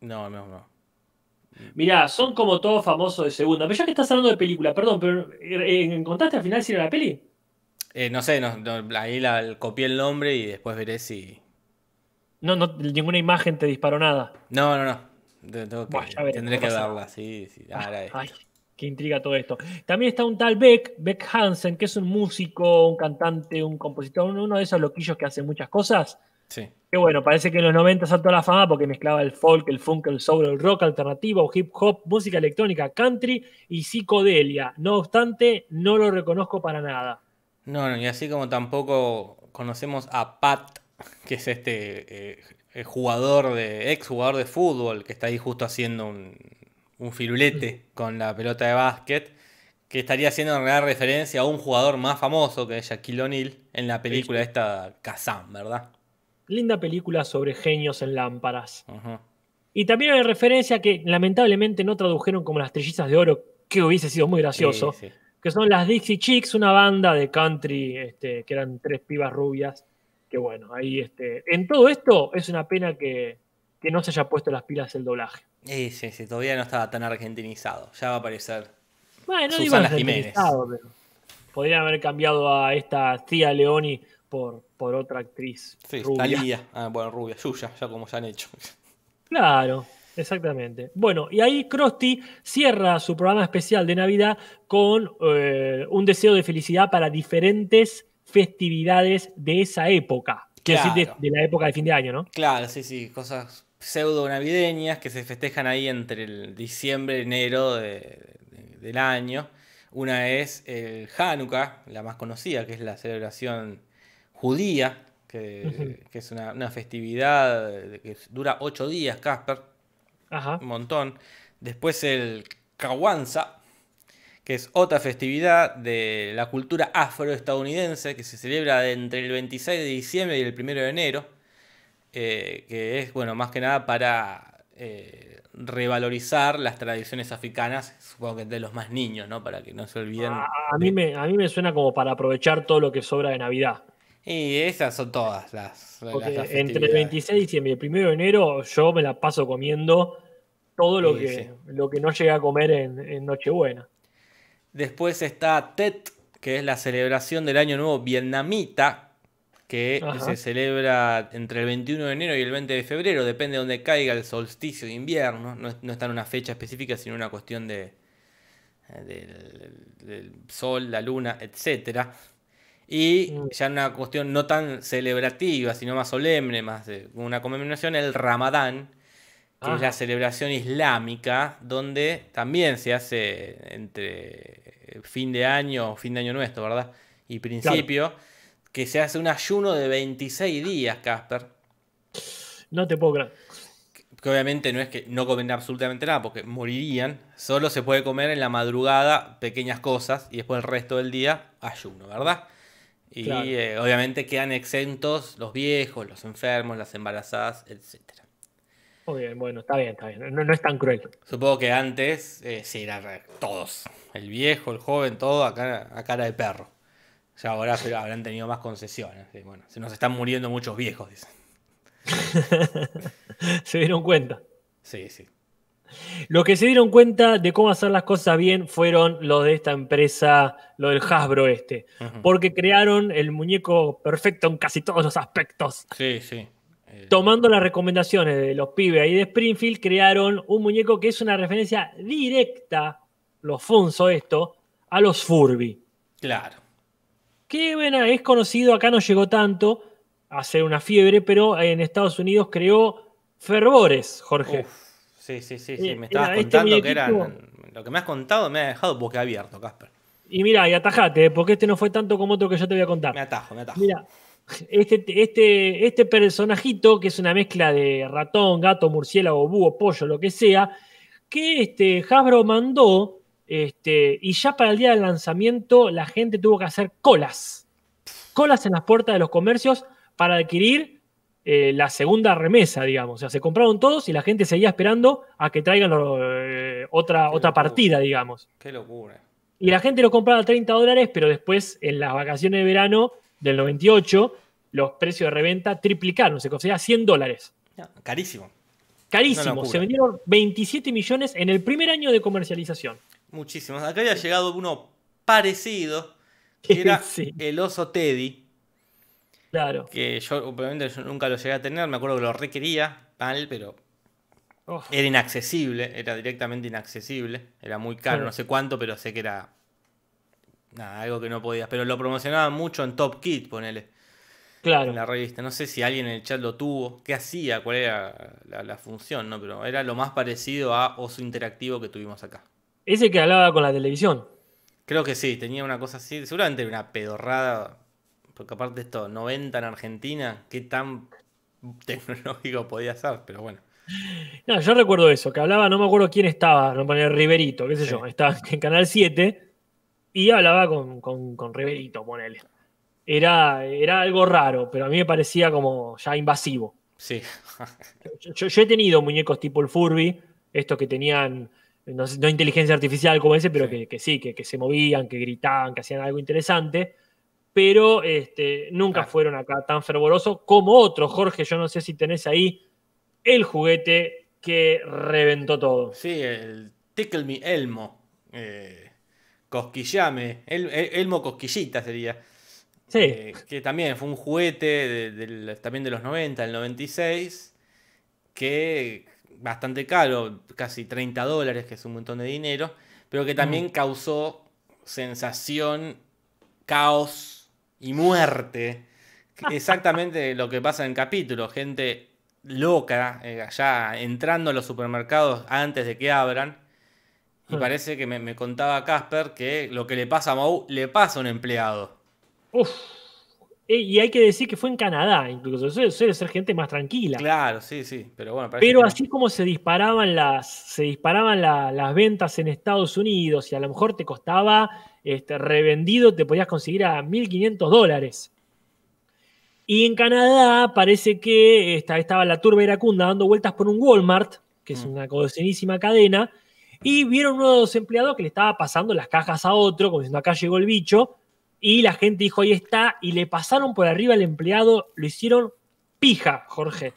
No, no, no. Mirá, son como todos famosos de segunda. Pero ya que estás hablando de película, perdón, pero eh, ¿encontraste al final si era la peli? Eh, no sé, no- no, ahí la, copié el nombre y después veré si. No, no, ninguna imagen te disparó nada. No, no, no. Tengo que- Buah, tendré que verla, sí, sí. es. Ay, qué intriga todo esto. También está un tal Beck, Beck Hansen, que es un músico, un cantante, un compositor, uno uno de esos loquillos que hace muchas cosas. Sí. Que bueno, parece que en los 90 saltó a la fama porque mezclaba el folk, el funk, el soul, el rock alternativo, hip hop, música electrónica, country y psicodelia. No obstante, no lo reconozco para nada. No, no, y así como tampoco conocemos a Pat, que es este eh, jugador de, ex jugador de fútbol, que está ahí justo haciendo un, un firulete con la pelota de básquet, que estaría haciendo en realidad referencia a un jugador más famoso que es Shaquille O'Neal en la película esta Kazam, ¿verdad? Linda película sobre genios en lámparas. Y también hay referencia que lamentablemente no tradujeron como las trillizas de oro, que hubiese sido muy gracioso. Sí, sí. que son las Dixie Chicks, una banda de country este, que eran tres pibas rubias. Que bueno, ahí este, en todo esto es una pena que, que no se haya puesto las pilas el doblaje. Sí, sí, sí, todavía no estaba tan argentinizado. Ya va a aparecer. Bueno, no Jiménez. argentinizado, pero podrían haber cambiado a esta tía Leoni por, por otra actriz Sí, rubia. Talía. Ah, bueno, rubia, Yuya, ya como ya han hecho. Claro, exactamente. Bueno, y ahí Krusty cierra su programa especial de Navidad con eh, un deseo de felicidad para diferentes festividades de esa época. Quiero decir, de, Claro. de la época de fin de año, ¿no? Claro, sí, sí, cosas pseudo navideñas que se festejan ahí entre el diciembre y enero de- de- del año. Una es el Hanukkah, la más conocida, que es la celebración judía, que, es una, una festividad que dura ocho días, Casper, Ajá. un montón. Después el Kwanzaa, que es otra festividad de la cultura afroestadounidense que se celebra entre el 26 de diciembre y el 1 de enero, eh, que es, bueno, más que nada para eh, revalorizar las tradiciones africanas, supongo que de los más niños, ¿no? Para que no se olviden. A, a mí me, a mí me suena como para aprovechar todo lo que sobra de Navidad. Y esas son todas las, las- Porque las entre el festividades. 26 de diciembre y el 1 de enero yo me la paso comiendo todo lo, Sí, que, sí. lo que no llegué a comer en, en Nochebuena. Después está Tet, que es la celebración del Año Nuevo vietnamita, que Ajá. se celebra entre el 21 de enero y el 20 de febrero, depende de donde caiga el solsticio de invierno, no, no está en una fecha específica, sino una cuestión de, eh, del, del sol, la luna, etc. Y Mm. ya una cuestión no tan celebrativa, sino más solemne, más de una conmemoración, el Ramadán, que es Ajá. la celebración islámica, donde también se hace entre fin de año, fin de año nuestro, ¿verdad? Y principio, que se hace un ayuno de 26 días, Casper. No te puedo creer. Que obviamente no es que no comen absolutamente nada, porque morirían. Solo se puede comer en la madrugada pequeñas cosas y después el resto del día ayuno, ¿verdad? Y Claro. eh, obviamente quedan exentos los viejos, los enfermos, las embarazadas, etcétera. Muy bien, bueno, está bien, está bien. No, no es tan cruel. Supongo que antes eh, sí era re- todos. El viejo, el joven, todo a cara, a cara de perro. Ya ahora pero habrán tenido más concesiones. y bueno, se nos están muriendo muchos viejos, dicen. Se dieron cuenta. Sí, sí. Los que se dieron cuenta de cómo hacer las cosas bien fueron los de esta empresa, lo del Hasbro este. Porque crearon el muñeco perfecto en casi todos los aspectos. Sí, sí. Eh, Tomando las recomendaciones de los pibes ahí de Springfield, crearon un muñeco que es una referencia directa, los Funzo esto, a los Furby. Claro. Que bueno, es conocido, acá no llegó tanto a ser una fiebre, pero en Estados Unidos creó fervores, Jorge. Uf, sí, sí, sí, sí. Eh, Me estabas este contando que eran. Lo que me has contado me ha dejado boquiabierto, Casper. Y mira, y atajate, eh, porque este no fue tanto como otro que yo te voy a contar. Me atajo, me atajo. Mira, este, este, este personajito, que es una mezcla de ratón, gato, murciélago, búho, pollo, lo que sea, que este Hasbro mandó, este, y ya para el día del lanzamiento la gente tuvo que hacer colas. Colas en las puertas de los comercios para adquirir eh, la segunda remesa, digamos. O sea, se compraron todos y la gente seguía esperando a que traigan eh, otra, Qué otra locura. partida, digamos. Qué locura. Y la gente lo compraba a 30 dólares, pero después, en las vacaciones de verano del 98, los precios de reventa triplicaron, se conseguía 100 dólares. Carísimo. Carísimo, se vendieron 27 millones en el primer año de comercialización. Muchísimos. Acá había llegado uno parecido, que era Sí. el oso Teddy, Claro. que yo obviamente yo nunca lo llegué a tener, me acuerdo que lo requería, mal, pero Uf. era inaccesible, era directamente inaccesible, era muy caro, Claro. no sé cuánto, pero sé que era nada, algo que no podías, pero lo promocionaban mucho en Top Kid, ponele, Claro. en la revista, no sé si alguien en el chat lo tuvo, qué hacía, cuál era la, la función, ¿no? Pero era lo más parecido a oso interactivo que tuvimos acá. Ese que hablaba con la televisión. Creo que sí, tenía una cosa así. Seguramente una pedorrada. Porque aparte de esto, 90 en Argentina, qué tan tecnológico podía ser, pero bueno. No, yo recuerdo eso, que hablaba, no me acuerdo quién estaba, no ponía Riverito, qué sé Sí. yo, estaba en Canal 7 y hablaba con, con, con Riverito, ponele. Era, era algo raro, pero a mí me parecía como ya invasivo. Sí. Yo, he tenido muñecos tipo el Furby, estos que tenían, no, inteligencia artificial como ese, pero Sí. Que, que sí, que, que se movían, que gritaban, que hacían algo interesante, pero este, nunca Claro. fueron acá tan fervorosos como otros. Jorge, yo no sé si tenés ahí el juguete que reventó todo. Sí, el Tickle Me Elmo. eh, cosquillame. El, el- Elmo Cosquillita sería. Sí, Eh, que también fue un juguete de- también de los 90, el 96, que bastante caro, casi 30 dólares, que es un montón de dinero, pero que también causó sensación, caos y muerte. Exactamente lo que pasa en el capítulo, gente loca eh, allá entrando a los supermercados antes de que abran. Y Ah. parece que me, me contaba Casper que lo que le pasa a Mau le pasa a un empleado. Uf. Eh, Y hay que decir que fue en Canadá, incluso. Suele, suele ser gente más tranquila. Claro, sí, sí, pero bueno, Pero que así como se disparaban las, se disparaban la- las ventas en Estados Unidos y a lo mejor te costaba este, revendido, te podías conseguir a 1.500 dólares. Y en Canadá parece que esta- estaba la turba iracunda dando vueltas por un Walmart, que es Mm. una cocinísima cadena, y vieron uno de los empleados que le estaba pasando las cajas a otro, como diciendo acá llegó el bicho, y la gente dijo ahí está, y le pasaron por arriba al empleado, lo hicieron pija, Jorge.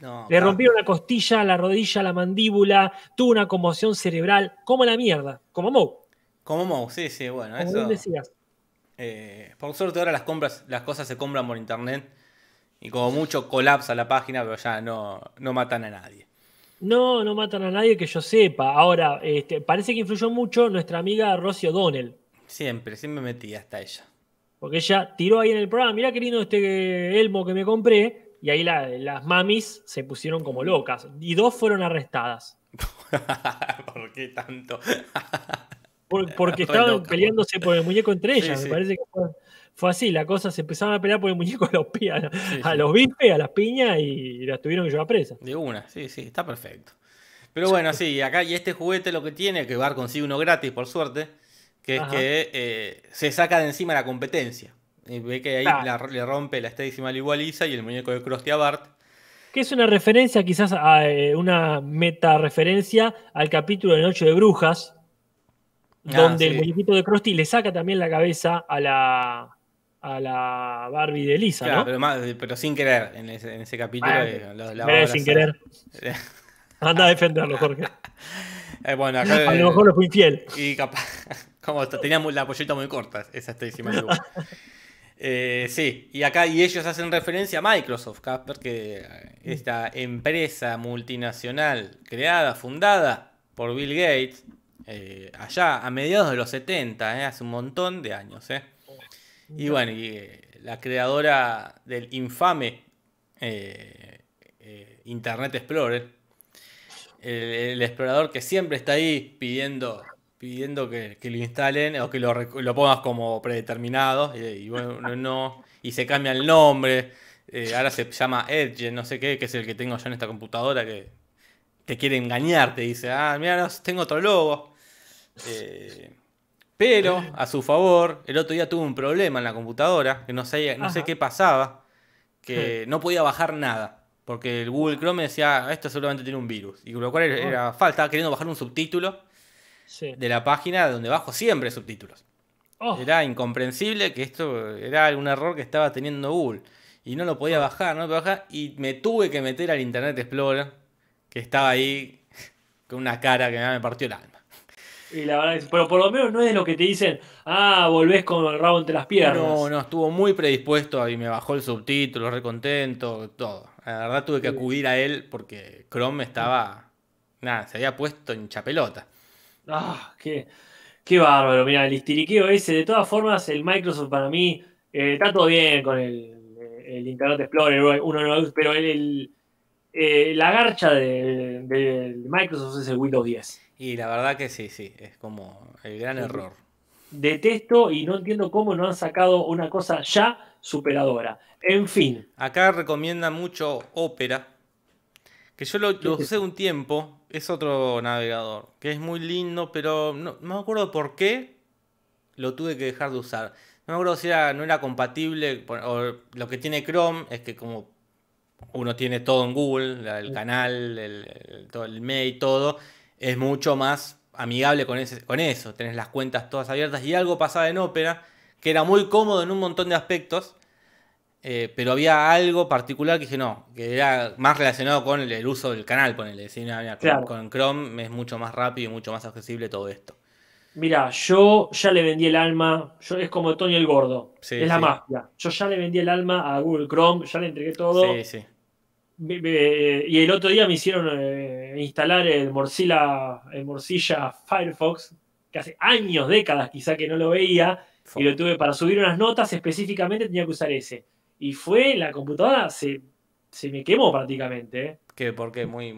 No, Le rompieron la costilla, la rodilla, la mandíbula, tuvo una conmoción cerebral, como la mierda, como Mo, Como Mau, sí, sí, bueno, como eso. decías. eh, por suerte ahora las compras, las cosas se compran por internet y como mucho colapsa la página, pero ya no, no matan a nadie. No, no matan a nadie que yo sepa. Ahora, este, parece que influyó mucho nuestra amiga Rosie O'Donnell, Siempre, siempre metí hasta ella. porque ella tiró ahí en el programa, mirá qué lindo este elmo que me compré, y ahí la- las mamis se pusieron como locas, y dos fueron arrestadas. ¿Por qué tanto? Por- porque estaban loca, peleándose por el muñeco entre ellas. sí. Me parece que fue, fue así. La cosa se empezaron a pelear por el muñeco a los, a, Sí, a sí. los bifes, a las piñas y las tuvieron que llevar presas. De una, sí, sí, está perfecto. Pero bueno, sí, acá y este juguete lo que tiene, que Bar consigue uno gratis, por suerte, que es que eh, se saca de encima la competencia. Y ve que ahí Claro. la- le rompe la Stacy igualiza y el muñeco de Krusty a Bart. Que es una referencia, quizás a eh, una meta referencia al capítulo de Noche de Brujas, Ah, donde el muñequito de Krusty le saca también la cabeza a la, a la Barbie de Lisa, Claro, ¿no? pero, más- pero sin querer en ese, en ese capítulo. Ah, eh, la sin querer. Anda a defenderlo, Jorge. Eh, bueno, acá, A lo mejor lo fue infiel. Y capaz, como tenía la pollita muy corta, esa Stacy. Eh, sí, y acá y ellos hacen referencia a Microsoft, Casper, que esta empresa multinacional creada, fundada por Bill Gates, eh, allá a mediados de los 70, eh, hace un montón de años. eh. Y bueno, eh, la creadora del infame eh, eh, Internet Explorer, el, explorador que siempre está ahí pidiendo, pidiendo que, lo instalen o que lo, lo pongas como predeterminado y, bueno, no, y se cambia el nombre. ahora se llama Edge, no sé qué, que es el que tengo yo en esta computadora que te quiere engañar, te dice, ah, mira, tengo otro logo. Eh, pero, a su favor, el otro día tuve un problema en la computadora, que no sé, no sé Ajá. qué pasaba, que no podía bajar nada. Porque el Google Chrome decía, "Ah, esto seguramente tiene un virus. Y lo cual era, era falta, estaba queriendo bajar un subtítulo Sí. de la página donde bajo siempre subtítulos. Oh, Era incomprensible que esto era un error que estaba teniendo Google. Y no lo podía bajar, no lo podía bajar. Y me tuve que meter al Internet Explorer, que estaba ahí con una cara que me partió el alma. Y la verdad es, pero por lo menos no es lo que te dicen, ah, volvés con el rabo entre las piernas. No, no, estuvo muy predispuesto y me bajó el subtítulo, re contento, todo. La verdad tuve que acudir a él porque Chrome estaba. Nada, se había puesto en chapelota. Ah, qué, qué bárbaro. Mira, el histiriqueo ese. De todas formas, el Microsoft para mí eh, está todo bien con el, el Internet Explorer, uno no pero el, el, eh, la garcha de, de Microsoft es el Windows 10. Y la verdad que sí, sí, es como el gran error. Detesto y no entiendo cómo no han sacado una cosa ya superadora. En fin, Acá recomienda mucho Opera, que yo lo, usé un tiempo, es otro navegador, que es muy lindo, pero no, no me acuerdo por qué lo tuve que dejar de usar. No me acuerdo si era, no era compatible, o lo que tiene Chrome es que como uno tiene todo en Google, el canal, el, el- todo el mail, todo, es mucho más amigable con, ese, con eso, tenés las cuentas todas abiertas y algo pasaba en Opera, que era muy cómodo en un montón de aspectos, eh, pero había algo particular que dije no, que era más relacionado con el, el uso del canal, ponele. Decir, mira, mira, con, Claro. con Chrome es mucho más rápido y mucho más accesible todo esto. mira, yo ya le vendí el alma. Yo, es como Tony el Gordo. Sí, es la sí. mafia. Yo ya le vendí el alma a Google Chrome, ya le entregué todo. Sí, sí. Y el otro día me hicieron eh, instalar el Mozilla, el Mozilla Firefox, que hace años, décadas quizá que no lo veía, y lo tuve para subir unas notas específicamente tenía que usar ese. Y fue, la computadora se, se me quemó prácticamente. ¿eh? ¿Qué? ¿Por qué? Muy...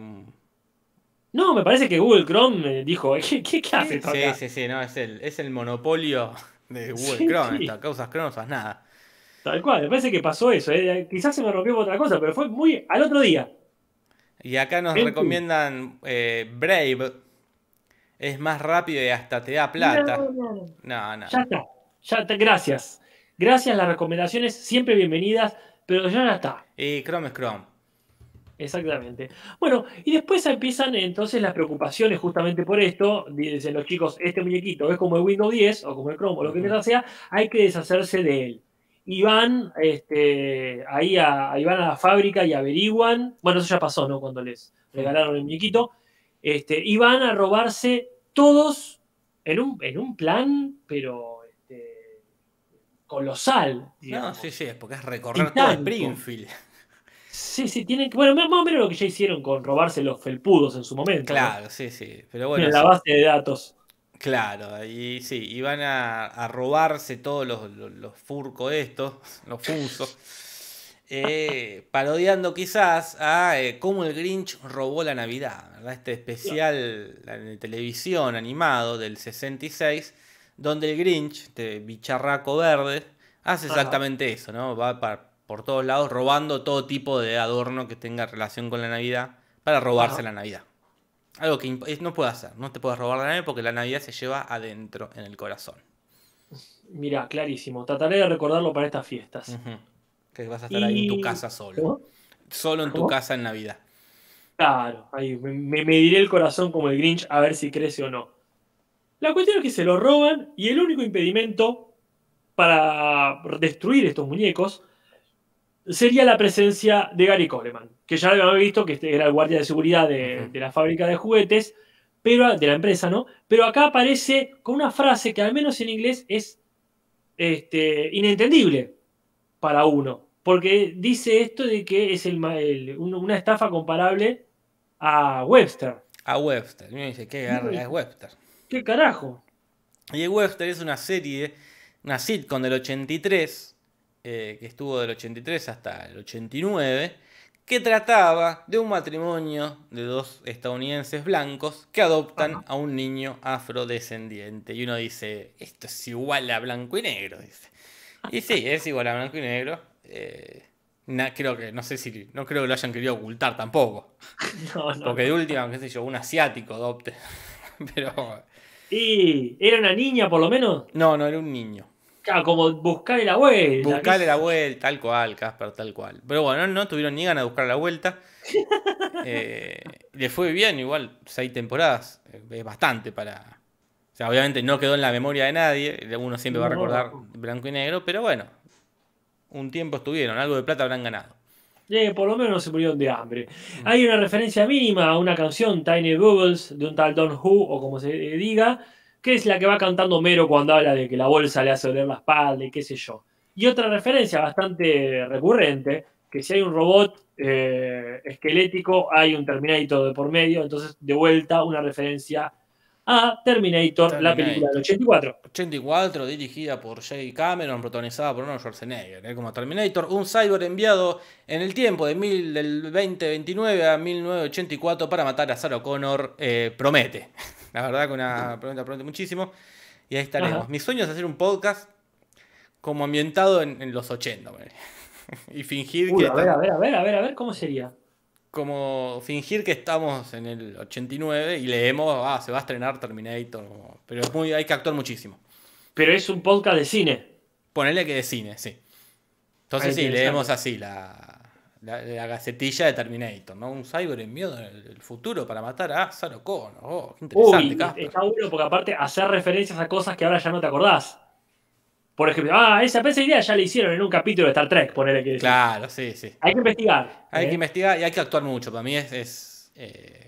No, me parece que Google Chrome eh, dijo, ¿qué, qué, qué hace Sí, esto sí, acá?". sí, sí, no, es el, es el monopolio de Google Sí, Chrome. sí. Esto, acá usas Chrome, no usas nada. Tal cual, me parece que pasó eso. ¿eh? Quizás se me rompió por otra cosa, pero fue muy al otro día. Y acá nos En recomiendan eh, Brave. Es más rápido y hasta te da plata. No, no, no. No, no. Ya está, ya está, gracias. Gracias, las recomendaciones siempre bienvenidas, pero ya ya está. Y Chrome es Chrome. Exactamente. Bueno, y después empiezan entonces las preocupaciones justamente por esto. Dicen los chicos, este muñequito es como el Windows 10 o como el Chrome o lo que sea, hay que deshacerse de él. Y van este, ahí, a, ahí van a la fábrica y averiguan. Bueno, eso ya pasó, ¿no? Cuando les regalaron el muñequito. Este, y van a robarse todos en un, en un plan, pero este, colosal. No, sí, sí, es porque es recorrer todo Titánico. Springfield. Sí, sí, tienen que. Bueno, más o menos lo que ya hicieron con robarse los felpudos en su momento. ¿no? Claro, sí, sí. Pero bueno, en la base de datos. Claro, y sí, iban a, a robarse todos los, los, los furcos estos, los funsos. eh, parodiando quizás a eh, cómo el Grinch robó la Navidad, ¿verdad? Este especial de televisión animado del 66, donde el Grinch, este bicharraco verde, hace Ajá. exactamente eso, ¿no? Va par- por todos lados robando todo tipo de adorno que tenga relación con la Navidad para robarse Ajá. la Navidad. Algo que no puede hacer, no te puedes robar la Navidad porque la Navidad se lleva adentro, en el corazón. Mira, clarísimo. Trataré de recordarlo para estas fiestas. Que vas a estar ahí en tu casa solo. ¿Cómo? Solo en tu casa en Navidad. Claro, ahí me, me mediré el corazón como el Grinch a ver si crece o no. La cuestión es que se lo roban y el único impedimento para destruir estos muñecos sería la presencia de Gary Coleman, que ya habíamos visto que este era el guardia de seguridad de, la fábrica de juguetes, pero de la empresa, ¿no? Pero acá aparece con una frase que al menos en inglés es este, inentendible para uno, porque dice esto de que es el, una estafa comparable a Webster. A Webster. Dice, ¿qué garra es Webster? ¿Qué carajo? Y Webster es una serie, una sitcom del 83, eh, que estuvo del 83 hasta el 89, que trataba de un matrimonio de dos estadounidenses blancos que adoptan Ajá. a un niño afrodescendiente. Y uno dice, esto es igual a blanco y negro. Dice. Y sí, es igual a blanco y negro. eh, na- creo que, no sé si, no creo que lo hayan querido ocultar tampoco. No, no. Porque de última, qué sé yo, un asiático adopte. Pero Y era una niña por lo menos. no, no era un niño. Claro, como buscar el abuelo. Buscarle la vuelta, tal cual, Casper, tal cual. Pero bueno, no tuvieron ni ganas de buscar la vuelta. Eh, le fue bien, igual, seis temporadas. eh, Es bastante para. O sea, obviamente no quedó en la memoria de nadie. Uno siempre va a No. recordar blanco y negro, pero bueno. Un tiempo estuvieron, algo de plata habrán ganado. Eh, por lo menos no se murieron de hambre. Hay una referencia mínima a una canción, Tiny Bubbles, de un tal Don Who, o como se diga, que es la que va cantando Homero cuando habla de que la bolsa le hace doler la espalda y qué sé yo. Y otra referencia bastante recurrente, que si hay un robot eh, esquelético, hay un Terminator de por medio, entonces de vuelta una referencia a Terminator, la película del 84. 84, dirigida por Jay Cameron, protagonizada por Arnold Schwarzenegger, ¿eh? como Terminator, un cyborg enviado en el tiempo de mil, del 2029 a 1984 para matar a Sarah Connor, eh, promete. La verdad que una pregunta promete muchísimo. Y ahí estaremos. Ajá. Mi sueño es hacer un podcast como ambientado en, en los 80. ponele. y fingir Uy, que a ver, a ver, a ver, a ver, a ver, ¿cómo sería? como fingir que estamos en el 89 y leemos, ah, se va a estrenar Terminator. Pero es muy, hay que actuar muchísimo. Pero es un podcast de cine. Ponele que de cine, sí. Entonces Ah, sí, leemos así la, la, la gacetilla de Terminator, ¿no? Un cyber en miedo del futuro para matar a Sarah Connor. Oh, qué interesante, Uy, está bueno porque aparte hacer referencias a cosas que ahora ya no te acordás. Por ejemplo, ah, esa, esa idea ya la hicieron en un capítulo de Star Trek, ponele que decir. Claro, sí, sí. Hay que investigar. Hay ¿eh? que investigar y hay que actuar mucho. Para mí es... es, eh,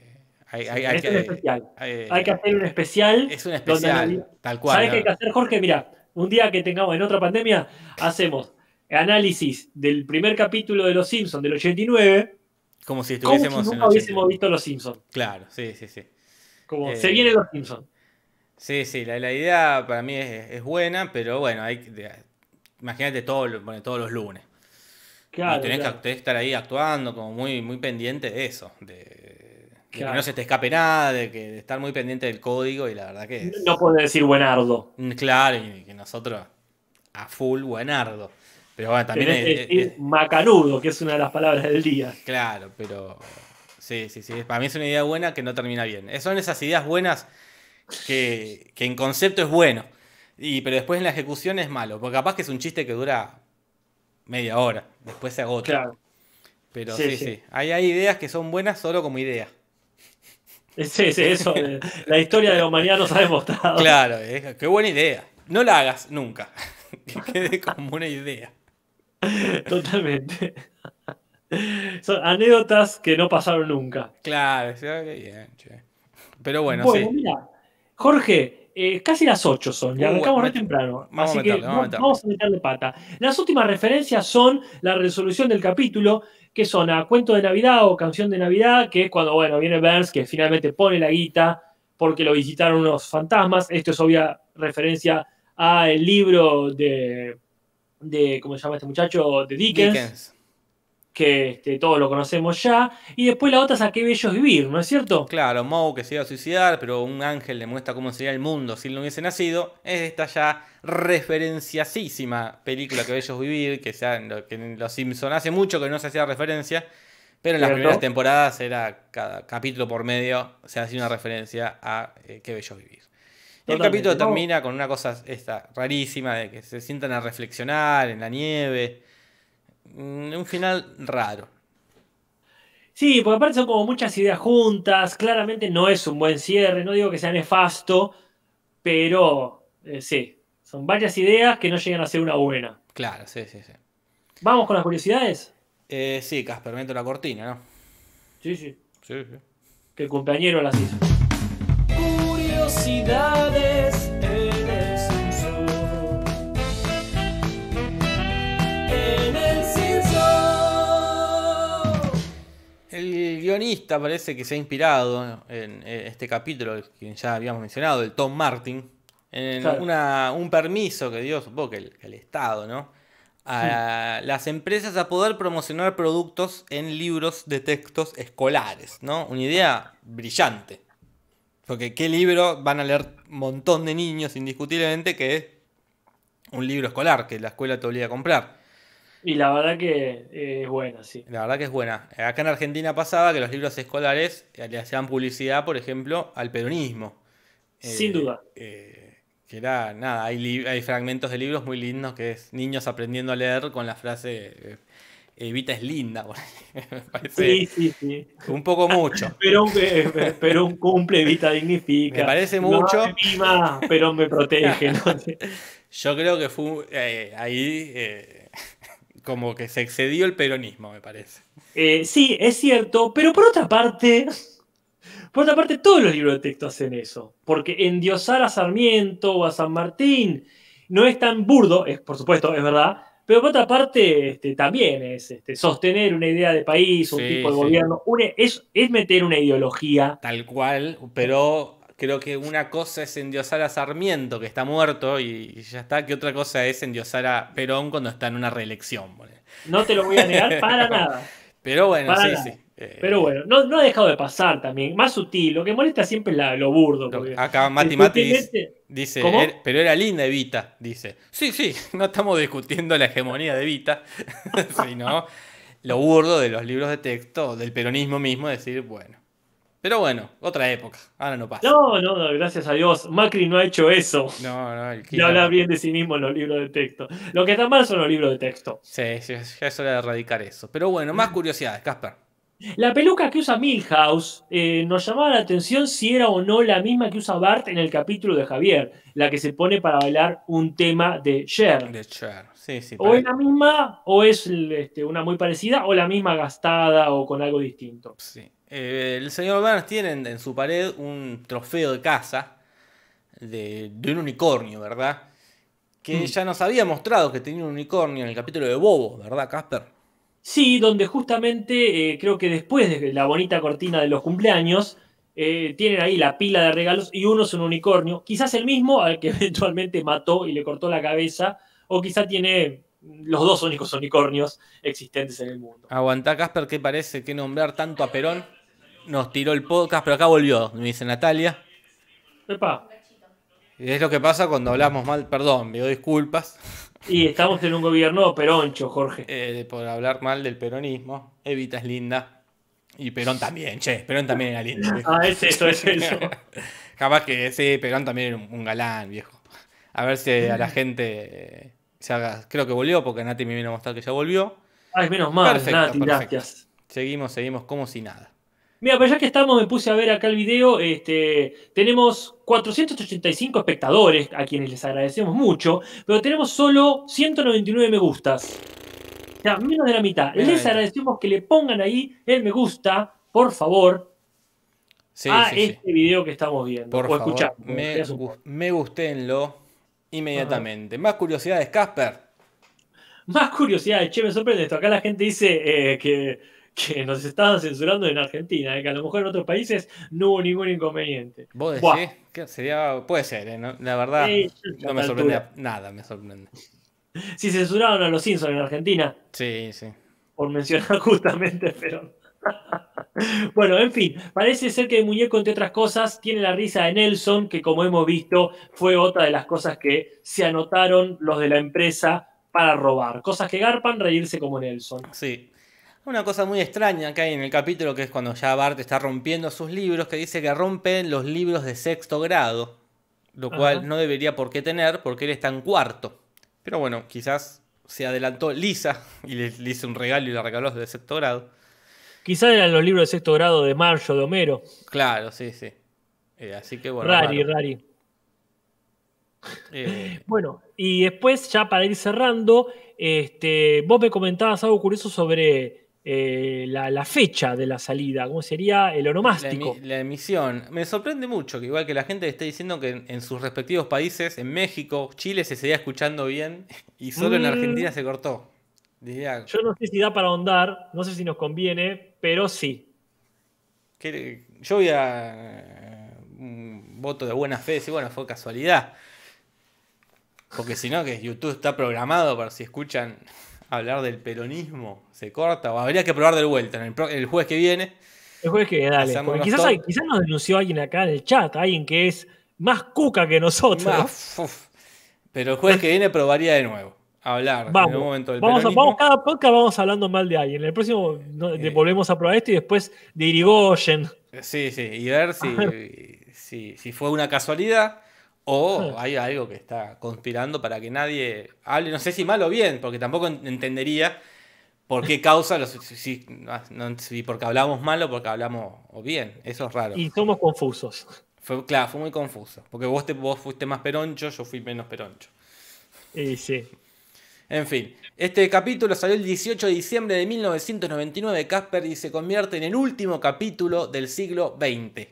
hay, hay- hay es que, un especial. eh, Hay que hacer un especial. es un donde especial, anali- tal cual. ¿Sabes ¿no? qué hay que hacer, Jorge? Mira, un día que tengamos en otra pandemia, hacemos análisis del primer capítulo de Los Simpsons del 89, Como si como si estuviésemos en nunca hubiésemos 89. visto Los Simpsons. Claro, sí, sí, sí. Como Eh, se vienen Los Simpsons. Sí, sí, la, la idea para mí es, es buena, pero bueno, hay imagínate todo, lo- bueno, todos los lunes. Claro, y tenés claro. que tenés que estar ahí actuando, como muy, muy pendiente de eso, de, que no se te escape nada, de que de estar muy pendiente del código y la verdad que es No puede decir buenardo. mm, claro y que nosotros a full buenardo. Pero bueno, también Tenés que es, decir es- macanudo, que es una de las palabras del día. claro, pero sí, sí, sí, para mí es una idea buena que no termina bien. Son esas ideas buenas que, que en concepto es bueno, y, pero después en la ejecución es malo, porque capaz que es un chiste que dura media hora, después se agota. Claro. Pero Sí, sí, sí. sí. Hay, hay ideas que son buenas solo como idea. Sí, sí, eso. eh, la historia de la humanidad nos ha demostrado. Claro, qué buena idea. No la hagas nunca. Que quede como una idea. Totalmente. Son anécdotas que no pasaron nunca. Claro, sí, qué bien, che. Pero bueno, Bueno, sí. mira, Jorge, eh, casi las 8 son, y Uh, arrancamos re met- temprano. vamos a así meterle, que vamos a meterle. vamos a meterle pata. Las últimas referencias son la resolución del capítulo, que son a cuento de Navidad o canción de Navidad, que es cuando, bueno, viene Burns, que finalmente pone la guita porque lo visitaron unos fantasmas. Esto es obvia referencia al libro de, de ¿cómo se llama este muchacho? De Dickens, Dickens. que este, todos lo conocemos ya. Y después la otra es a qué bello vivir, ¿no es cierto? Claro, Moe que se iba a suicidar, pero un ángel le muestra cómo sería el mundo si él no hubiese nacido. Es esta ya referenciasísima película que bello vivir, que, sea, que en Los Simpsons hace mucho que no se hacía referencia, pero en las Cierto. primeras temporadas era cada capítulo por medio se hacía una referencia a eh, qué bello vivir. El capítulo termina con una cosa esta rarísima de que se sientan a reflexionar en la nieve. Mm, Un final raro. Sí, porque aparte son como muchas ideas juntas, claramente no es un buen cierre, no digo que sea nefasto, pero eh, sí, son varias ideas que no llegan a ser una buena. Claro, sí, sí, sí. ¿Vamos con las curiosidades? Eh, sí, Casper, meto la cortina, ¿no? Sí, sí, Sí, sí. que el compañero las hizo. Curiosidades en el Simpson. En el Simpson. El guionista parece que se ha inspirado en eh, este capítulo que ya habíamos mencionado, el Tom Martin, en Claro. una- un permiso que dio, supongo que el, que el Estado, ¿no? A las empresas a poder promocionar productos en libros de textos escolares, ¿no? Una idea brillante. Porque qué libro van a leer un montón de niños indiscutiblemente que es un libro escolar que la escuela te obliga a comprar. Y la verdad que eh, es buena, sí. La verdad que es buena. Acá en Argentina pasaba que los libros escolares le hacían publicidad, por ejemplo, al peronismo. Sin Eh, duda. eh, que era, nada, hay, hay fragmentos de libros muy lindos que es niños aprendiendo a leer con la frase Evita es linda. Me parece Sí, sí, sí. un poco mucho. Pero un, eh, pero un cumple evita dignifica. Me parece No mucho. me mima, pero me protege. ¿no? Yo creo que fue eh, ahí eh, como que se excedió el peronismo, me parece. Eh, sí, es cierto, pero por otra parte, Por otra parte, todos los libros de texto hacen eso. Porque endiosar a Sarmiento o a San Martín no es tan burdo, es, por supuesto, es verdad. Pero por otra parte, este, también es este, sostener una idea de país, un Sí, tipo de sí. gobierno. una- es, es meter una ideología. Tal cual, pero creo que una cosa es endiosar a Sarmiento, que está muerto, y y ya está, que otra cosa es endiosar a Perón cuando está en una reelección. No te lo voy a negar para nada. Pero bueno, Para sí, nada. sí. Eh, Pero bueno, no, no ha dejado de pasar también. Más sutil. Lo que molesta siempre es la- lo burdo. porque acá Mati Mati dice. "Er- pero era linda Evita, dice. Sí, sí, no estamos discutiendo la hegemonía de Evita, sino lo burdo de los libros de texto, del peronismo mismo, decir, bueno. Pero bueno, otra época, ahora no pasa. No, no, no, gracias a Dios. Macri no ha hecho eso. No, no, el Kirchner- hablar bien de sí mismo en los libros de texto. Lo que está mal son los libros de texto. Sí, sí, ya es hora de erradicar eso. Pero bueno, más curiosidades, Casper. La peluca que usa Milhouse eh, nos llamaba la atención si era o no la misma que usa Bart en el capítulo de Javier, la que se pone para bailar un tema de Cher. De Cher. Sí, sí. O es la misma, o es este, una muy parecida, o la misma gastada o con algo distinto. sí. Eh, el señor Burns tiene en, en su pared un trofeo de casa de, de un unicornio, ¿verdad? Que Mm. ya nos había mostrado que tenía un unicornio en el capítulo de Bobo, ¿verdad, Casper? Sí, donde justamente eh, creo que después de la bonita cortina de los cumpleaños, eh, tienen ahí la pila de regalos y uno es un unicornio, quizás el mismo al que eventualmente mató y le cortó la cabeza, o quizá tiene los dos únicos unicornios existentes en el mundo. Aguantá, Casper, ¿qué parece que nombrar tanto a Perón? Nos tiró el podcast, pero acá volvió, me dice Natalia. Epa, es lo que pasa cuando hablamos mal, perdón, pido disculpas y estamos en un gobierno peroncho, Jorge. eh, por hablar mal del peronismo. Evita es linda. Y Perón también, che, Perón también era lindo. viejo. Ah, es eso, es eso. Capaz que sí, Perón también era un, galán, viejo. A ver si a la gente eh, se haga. Creo que volvió, porque Nati me vino a mostrar que ya volvió. Ay, menos mal, Perfecto, Nati, perfecto. gracias. Seguimos, seguimos como si nada. Mira, pero ya que estamos, me puse a ver acá el video. Este, tenemos 485 espectadores, a quienes les agradecemos mucho, pero tenemos solo 199 me gustas. O sea, menos de la mitad. Les agradecemos que le pongan ahí el me gusta, por favor, Sí, a sí, sí. este video que estamos viendo. Por o favor, me, me gusténlo inmediatamente. Más curiosidades, Casper. Más curiosidades, che, me sorprende esto. Acá la gente dice eh, que, que nos estaban censurando en Argentina, eh, que a lo mejor en otros países no hubo ningún inconveniente. ¿Vos decís? que sería, puede ser, ¿eh? ¿no? La verdad, no me sorprende altura. nada, me sorprende. Si censuraron a los Simpsons en Argentina, Sí, sí. por mencionar justamente, pero. bueno, en fin, parece ser que el muñeco, entre otras cosas, tiene la risa de Nelson, que como hemos visto, fue otra de las cosas que se anotaron los de la empresa para robar. Cosas que garpan, reírse como Nelson. Sí. Una cosa muy extraña que hay en el capítulo, que es cuando ya Bart está rompiendo sus libros, que dice que rompen los libros de sexto grado, lo cual Ajá. no debería por qué tener, porque él está en cuarto. Pero bueno, quizás se adelantó Lisa y le, le hizo un regalo y le regaló los de sexto grado. Quizás eran los libros de sexto grado de Marshall, de Homero. Claro, sí, sí. Eh, así que bueno. rari, raro. rari. Eh, Bueno, y después, ya para ir cerrando, este, vos me comentabas algo curioso sobre eh, la, la fecha de la salida, ¿cómo sería el onomástico? la emisión. Me sorprende mucho que igual que la gente esté diciendo que en, en sus respectivos países, en México, Chile se seguía escuchando bien y solo en Mm. Argentina se cortó. Diría, Yo no sé si da para ahondar, no sé si nos conviene, pero sí. yo voy a un voto de buena fe, decir, bueno, fue casualidad. Porque si no, que YouTube está programado para si escuchan hablar del peronismo, se corta, o habría que probar de vuelta en el, pro- el jueves que viene. El jueves que dale. Porque los quizás, top. hay- quizás nos denunció alguien acá en el chat, alguien que es más cuca que nosotros. Más, uf. Pero el jueves que viene probaría de nuevo. Hablar en Vamos, un momento del vamos, a, vamos, cada podcast vamos hablando mal de alguien. En el próximo no, Eh. volvemos a probar esto y después de Irigoyen. Sí, sí, y ver si, si, si fue una casualidad o hay algo que está conspirando para que nadie hable, no sé si mal o bien, porque tampoco en- entendería por qué causa, los, si, si- no- si porque hablamos mal o porque hablamos o bien, eso es raro. Y somos confusos. Fue, claro, fue muy confuso, porque vos, te, vos fuiste más peroncho, yo fui menos peroncho. Y sí. En fin, este capítulo salió el 18 de diciembre de 1999, Casper, y se convierte en el último capítulo del siglo XX.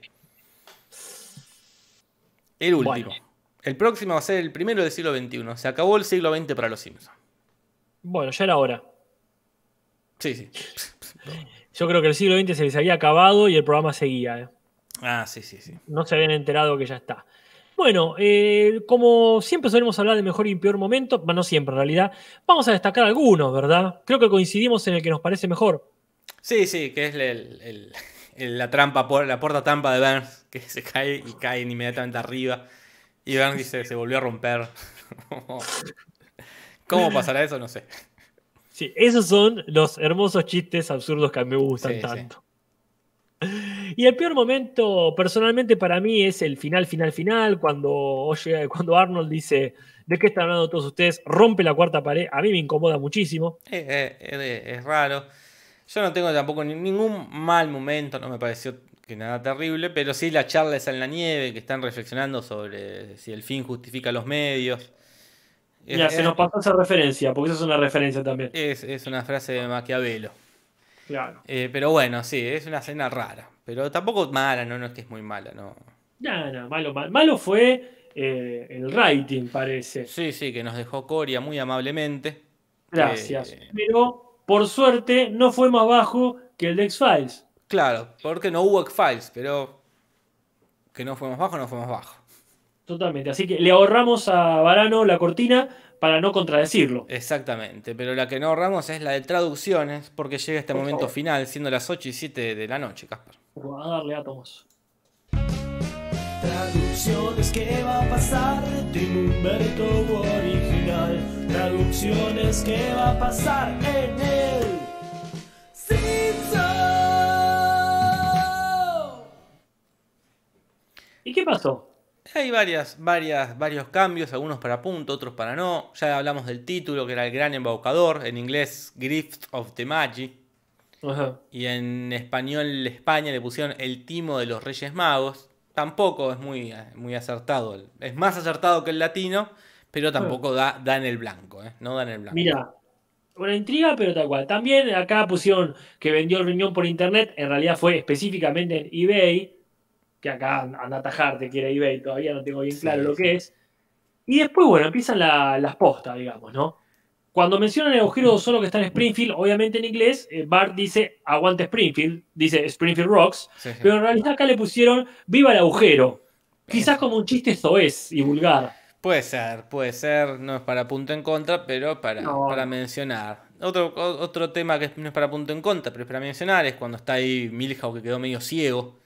El último. Bueno. El próximo va a ser el primero del siglo XXI. Se acabó el siglo XX para los Simpsons. Bueno, ya era hora. Sí, sí. Yo creo que el siglo XX se les había acabado y el programa seguía. ¿eh? Ah, sí, sí, sí. No se habían enterado que ya está. Bueno, eh, como siempre solemos hablar de mejor y peor momento, bueno, no siempre en realidad, vamos a destacar algunos, ¿verdad? Creo que coincidimos en el que nos parece mejor. Sí, sí, que es el- el- el- la trampa, la puerta trampa de Burns, que se cae y caen inmediatamente arriba. Y Burns dice, se volvió a romper. ¿Cómo pasará eso? No sé. Sí, esos son los hermosos chistes absurdos que a mí me gustan Sí, sí. tanto. Y el peor momento, personalmente, para mí es el final, final, final, cuando, oye, cuando Arnold dice, ¿de qué están hablando todos ustedes? Rompe la cuarta pared. A mí me incomoda muchísimo. Eh, eh, eh, es raro. Yo no tengo tampoco ni- ningún mal momento, no me pareció que nada terrible, pero sí la charla esa en la nieve, que están reflexionando sobre si el fin justifica los medios. Es- Mira, se es- nos pasó esa referencia, porque eso es una referencia también. es, es una frase de Maquiavelo. Claro. Eh, pero bueno, sí, es una escena rara. Pero tampoco mala, no, no es que es muy mala, no. No, no, malo, malo, malo fue eh, el rating, parece. Sí, sí, que nos dejó Coria muy amablemente. Gracias. Eh, Pero, por suerte, no fue más bajo que el de X-Files. claro, porque no hubo X-Files, pero que no fue más bajo, no fue más bajo. Totalmente. Así que le ahorramos a Varano la cortina para no contradecirlo. Exactamente, pero la que no ahorramos es la de traducciones, porque llega este Por momento favor. final, siendo las 8 y 7 de la noche, Casper. A darle átomos. Traducciones, ¿qué va a pasar? Tengo Humberto original. Traducciones, ¿qué va a pasar en el Simpson? ¿Y qué pasó? Hay varias, varias, varios cambios, algunos para punto, otros para no. Ya hablamos del título, que era el gran embaucador, en inglés Gift of the Magi, Ajá. y en español España le pusieron el timo de los Reyes Magos. Tampoco es muy, muy acertado, es más acertado que el latino, pero tampoco da, da en el blanco, ¿eh? no da en el blanco. Mira, una intriga, pero tal cual. También acá pusieron que vendió el riñón por internet. En realidad fue específicamente en eBay. Que acá anda a tajarte, que era eBay. Todavía no tengo bien Sí, claro lo sí. que es. Y después, bueno, empiezan la- las postas, digamos, ¿no? Cuando mencionan el agujero solo que está en Springfield, obviamente en inglés, eh, Bart dice aguante Springfield, dice Springfield Rocks, Sí, sí. pero en realidad acá le pusieron viva el agujero. Quizás como un chiste soez y vulgar. Puede ser, puede ser, no es para punto en contra, pero para, No. para mencionar. Otro, otro tema que no es para punto en contra, pero es para mencionar, es cuando está ahí Milhouse que quedó medio ciego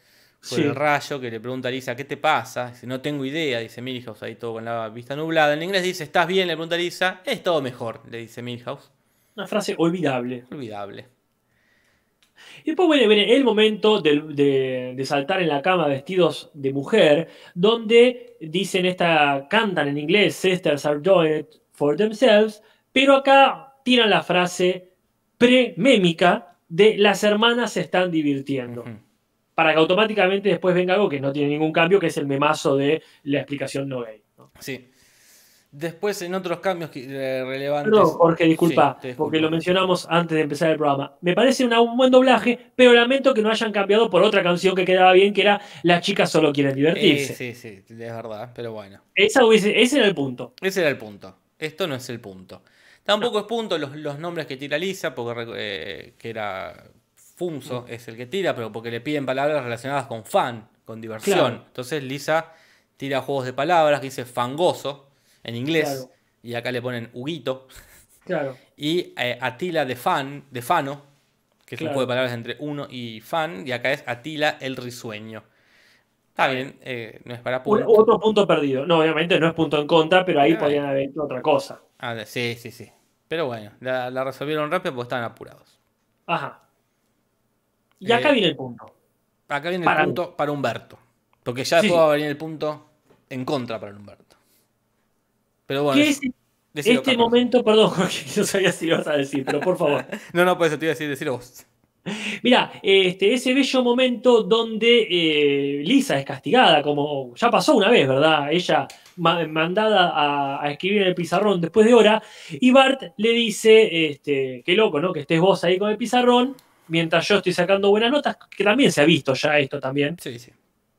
por Sí. el rayo, que le pregunta a Lisa, ¿qué te pasa? Dice, no tengo idea, dice Milhouse, ahí todo con la vista nublada. En inglés dice, ¿estás bien? Le pregunta a Lisa, es todo mejor, le dice Milhouse. Una frase olvidable. Olvidable. Y después viene, viene el momento de, de- de saltar en la cama vestidos de mujer, donde dicen esta, cantan en inglés, sisters are doing it for themselves, pero acá tiran la frase pre-mémica de las hermanas se están divirtiendo. Para que automáticamente después venga algo que no tiene ningún cambio, que es el memazo de la explicación no gay. ¿no? Sí. Después, en otros cambios eh, relevantes. Perdón, Jorge, disculpa, Sí, porque lo mencionamos antes de empezar el programa. Me parece una- un buen doblaje, pero lamento que no hayan cambiado por otra canción que quedaba bien, que era Las chicas solo quieren Eh, divertirse. sí, sí, es verdad, pero bueno. Esa hubiese- ese era el punto. Ese era el punto. Esto no es el punto. Tampoco es punto los, los nombres que tira Lisa, porque eh, que era Funso, Mm. es el que tira, pero porque le piden palabras relacionadas con fan, con diversión. Claro. Entonces Lisa tira juegos de palabras que dice fangoso en inglés, Claro. y acá le ponen Huguito. Claro. Y eh, Atila de fan, de Fano, que es un Claro. juego de palabras entre uno y fan, y acá es Atila el risueño. Está bien, eh, no es para Un- punto. otro punto perdido. No, obviamente no es punto en contra, pero ahí podían haber hecho otra cosa. Ah, sí, sí, sí. Pero bueno, la, la resolvieron rápido porque estaban apurados. Ajá. Y Eh, acá viene el punto. Acá viene Para el punto para Humberto. Porque ya después sí. va a venir el punto en contra para Humberto. Pero bueno, ¿Qué es decilo, este Carlos. momento? Perdón, Jorge, no sabía si lo ibas a decir, pero por favor. No, no, por eso te iba a decir, decilo vos. Mira, este, ese bello momento donde eh, Lisa es castigada, como ya pasó una vez, ¿verdad? Ella ma- mandada a, a escribir en el pizarrón después de hora, y Bart le dice, este, qué loco, ¿no? Que estés vos ahí con el pizarrón, mientras yo estoy sacando buenas notas, que también se ha visto ya esto también. Sí, sí.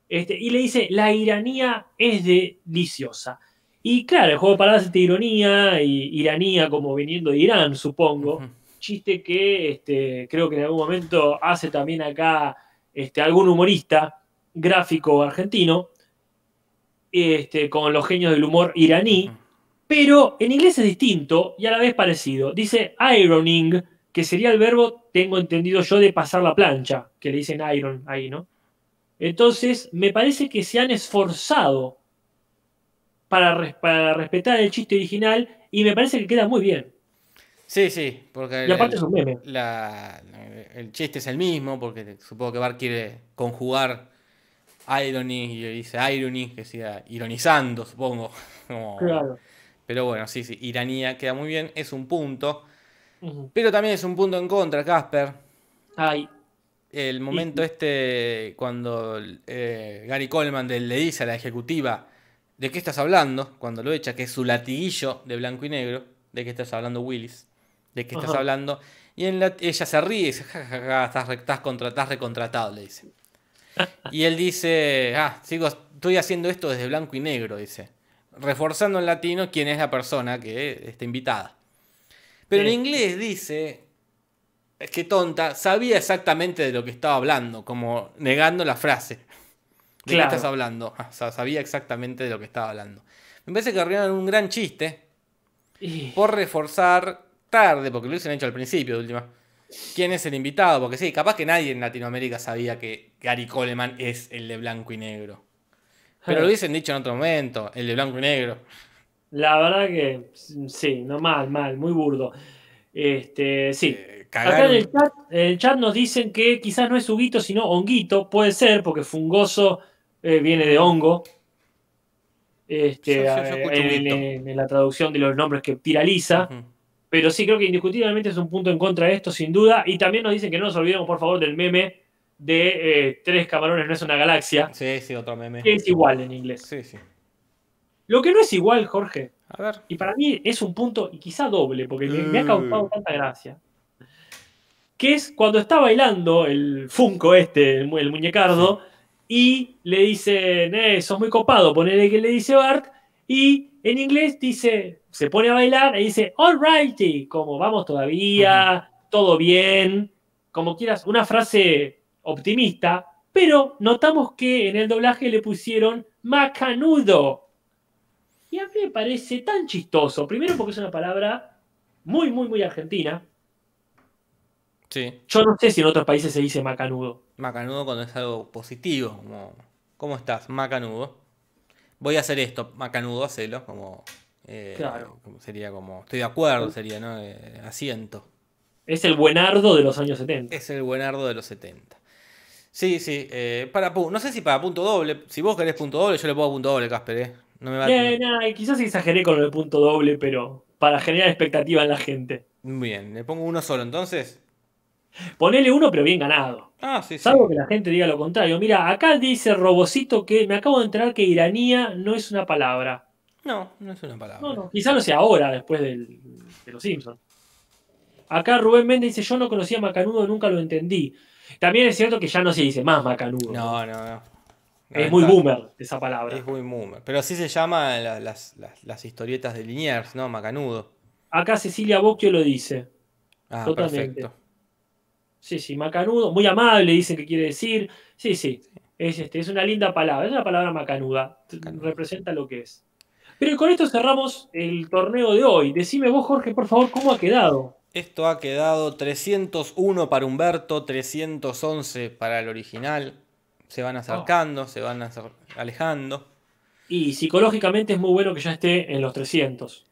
Este, y le dice, la iranía es deliciosa. Y claro, el juego de palabras es de ironía, y iranía como viniendo de Irán, supongo chiste que este, creo que en algún momento hace también acá este, algún humorista gráfico argentino, este, con los genios del humor iraní, pero en inglés es distinto y a la vez parecido. Dice ironing, que sería el verbo, tengo entendido yo, de pasar la plancha, que le dicen iron ahí, ¿no? Entonces, me parece que se han esforzado para, para respetar el chiste original y me parece que queda muy bien. Sí, sí, porque Y aparte el, es un meme. la- el chiste es el mismo, porque supongo que Bart quiere conjugar irony y dice irony, que siga ironizando, supongo. Como- Claro. Pero bueno, sí, sí, iranía queda muy bien, es un punto. Pero también es un punto en contra, Casper. Ay, El momento este cuando eh, Gary Coleman de- le dice a la ejecutiva de qué estás hablando, cuando lo echa, que es su latiguillo de blanco y negro, de qué estás hablando Willis, de qué estás Ajá. hablando, y en la- ella se ríe y dice, "Ja, ja, ja, estás, re- estás contra- estás recontratado, le dice. Y él dice, ah, sigo, estoy haciendo esto desde blanco y negro, dice, reforzando en latino quién es la persona que está invitada. Pero en Sí. inglés dice, es que tonta, sabía exactamente de lo que estaba hablando, como negando la frase. ¿De Claro. qué estás hablando? Ah, sa- sabía exactamente de lo que estaba hablando. Me parece que arruinaron un gran chiste y- por reforzar tarde, porque lo hubiesen hecho al principio de última. ¿Quién es el invitado? Porque sí, capaz que nadie en Latinoamérica sabía que Gary Coleman es el de blanco y negro. Pero lo hubiesen dicho en otro momento, el de blanco y negro. La verdad que sí, no mal, mal, muy burdo. Este, sí. Eh, Acá en el chat, en el chat nos dicen que quizás no es Huguito, sino Honguito. Puede ser, porque fungoso eh, viene de hongo. Este, Yo- yo- yo escucho en, Huguito. en- en la traducción de los nombres que. Ujú. Pero sí, creo que indiscutiblemente es un punto en contra de esto, sin duda. Y también nos dicen que no nos olvidemos, por favor, del meme de eh, Tres camarones no es una galaxia, Sí, sí, otro meme. que es igual en inglés. Sí, sí. Lo que no es igual, Jorge, A ver. y para mí es un punto, y quizá doble, porque me, me ha Mm. causado tanta gracia, que es cuando está bailando el Funko este, el, mu- el muñecardo, y le dicen, eh, sos muy copado, ponele que le dice Bart, y en inglés dice, se pone a bailar y dice, alrighty, como vamos todavía, todo bien, como quieras, una frase optimista, pero notamos que en el doblaje le pusieron macanudo. Y a mí me parece tan chistoso. Primero porque es una palabra muy, muy, muy argentina. Sí. Yo no sé si en otros países se dice macanudo. Macanudo cuando es algo positivo, como ¿cómo estás? Macanudo. Voy a hacer esto, macanudo, hacelo, como, eh, Claro. sería como, estoy de acuerdo, sería, ¿no? Eh, asiento. Es el buenardo de los años 70. Es el buenardo de los 70. Sí, sí, eh, para no sé si para punto doble, si vos querés punto doble, yo le pongo punto doble, Casper. No me va Eh, nah, quizás exageré con el punto doble, pero para generar expectativa en la gente. Bien, le pongo uno solo entonces. Ponele uno, pero bien ganado. Ah, sí, sí. Salvo que la gente diga lo contrario. Mira, acá dice Robocito que me acabo de enterar que iranía no es una palabra. No, no es una palabra. No, no, quizá no sea ahora, después del- de los Simpsons. Acá Rubén Méndez dice, yo no conocía macanudo, nunca lo entendí. También es cierto que ya no se dice más macanudo. No, no, no. Es muy boomer esa palabra. Es muy boomer. Pero así se llama la- las, las, las historietas de Liniers, ¿no? Macanudo. Acá Cecilia Bocchio lo dice. Ah, Totalmente. perfecto. Sí, sí, macanudo, muy amable, dicen que quiere decir. Sí, sí, es, este, es una linda palabra, es una palabra macanuda, Macanuda. representa lo que es. Pero con esto cerramos el torneo de hoy. Decime vos, Jorge, por favor, cómo ha quedado. Esto ha quedado 301 para Humberto, 311 para el original. Se van acercando, se van acer- alejando. Y psicológicamente es muy bueno que ya esté en los 300.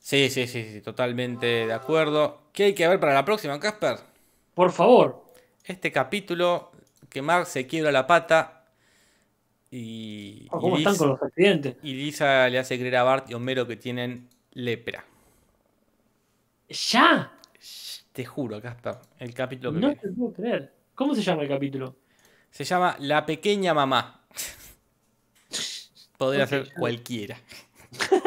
Sí, sí, sí, sí, totalmente de acuerdo. ¿Qué hay que ver para la próxima, Casper? Por favor, Este capítulo que Mark se quiebra la pata y, Oh, y ¿cómo están Lisa, con los accidentes? y Lisa le hace creer a Bart y Homero que tienen lepra. ¡Ya! Te juro, Casper, el capítulo que No viene. te puedo creer. ¿Cómo se llama el capítulo? Se llama La pequeña mamá. Podría ser cualquiera.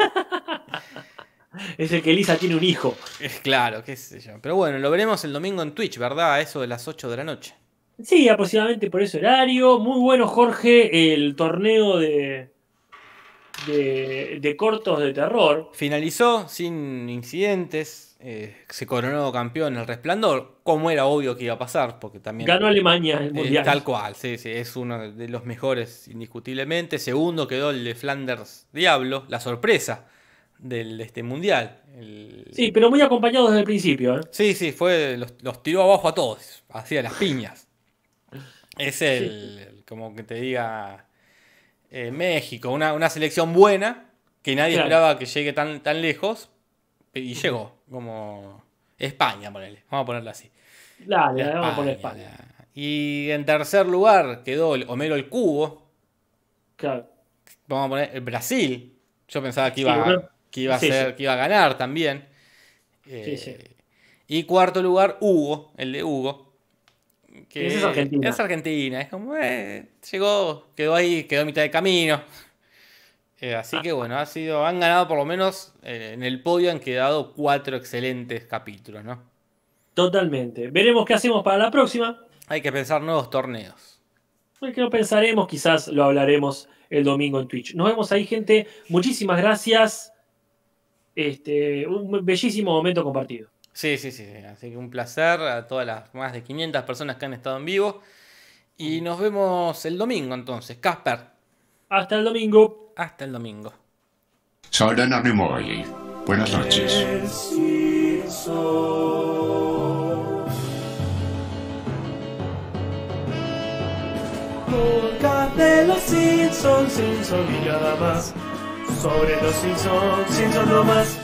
Es el que Elisa tiene un hijo. Es claro, qué sé yo. Pero bueno, lo veremos el domingo en Twitch, ¿verdad? A eso de las 8 de la noche. Sí, aproximadamente por ese horario. Muy bueno, Jorge, el torneo de, de, de cortos de terror. Finalizó sin incidentes. Eh, se coronó campeón el resplandor. Como era obvio que iba a pasar, porque también. Ganó Alemania el Eh, mundial. tal cual, sí, sí, es uno de los mejores indiscutiblemente. Segundo quedó el de Flanders Diablo, la sorpresa del, de este mundial. El- Sí, pero muy acompañado desde el principio. ¿eh? sí, sí, fue, los, los tiró abajo a todos, hacía las piñas. Es el, el- como que te diga, México, una, una selección buena, que nadie Claro. esperaba que llegue tan, tan lejos, y llegó, como España, ponele, vamos a ponerla así. Dale, vamos a poner España, la- Y en tercer lugar quedó el Homero el Cubo. Claro. Vamos a poner el Brasil. Yo pensaba que Sí, iba, bueno. que iba a Sí, ser, sí. que iba a ganar también. Eh, Sí, sí. Y cuarto lugar, Hugo, el de Hugo. Que es Argentina. Es Argentina. Es como, eh, llegó, quedó ahí, quedó a mitad de camino. Eh, así que bueno, ha sido, han ganado por lo menos eh, en el podio han quedado cuatro excelentes capítulos, ¿no? Totalmente. Veremos qué hacemos para la próxima. Hay que pensar nuevos torneos. El que lo pensaremos, quizás lo hablaremos el domingo en Twitch. Nos vemos ahí, gente. Muchísimas gracias. Este, un bellísimo momento compartido. Sí, sí, sí. sí. Así que un placer a todas las más de 500 personas que han estado en vivo. Y nos vemos el domingo entonces. Casper, Hasta el domingo. hasta el domingo. Soy Leonard Nimoy. Buenas noches. Podcast de los Simpsons, Simpson y nada más. Sobre los Simpsons, Simpson no más.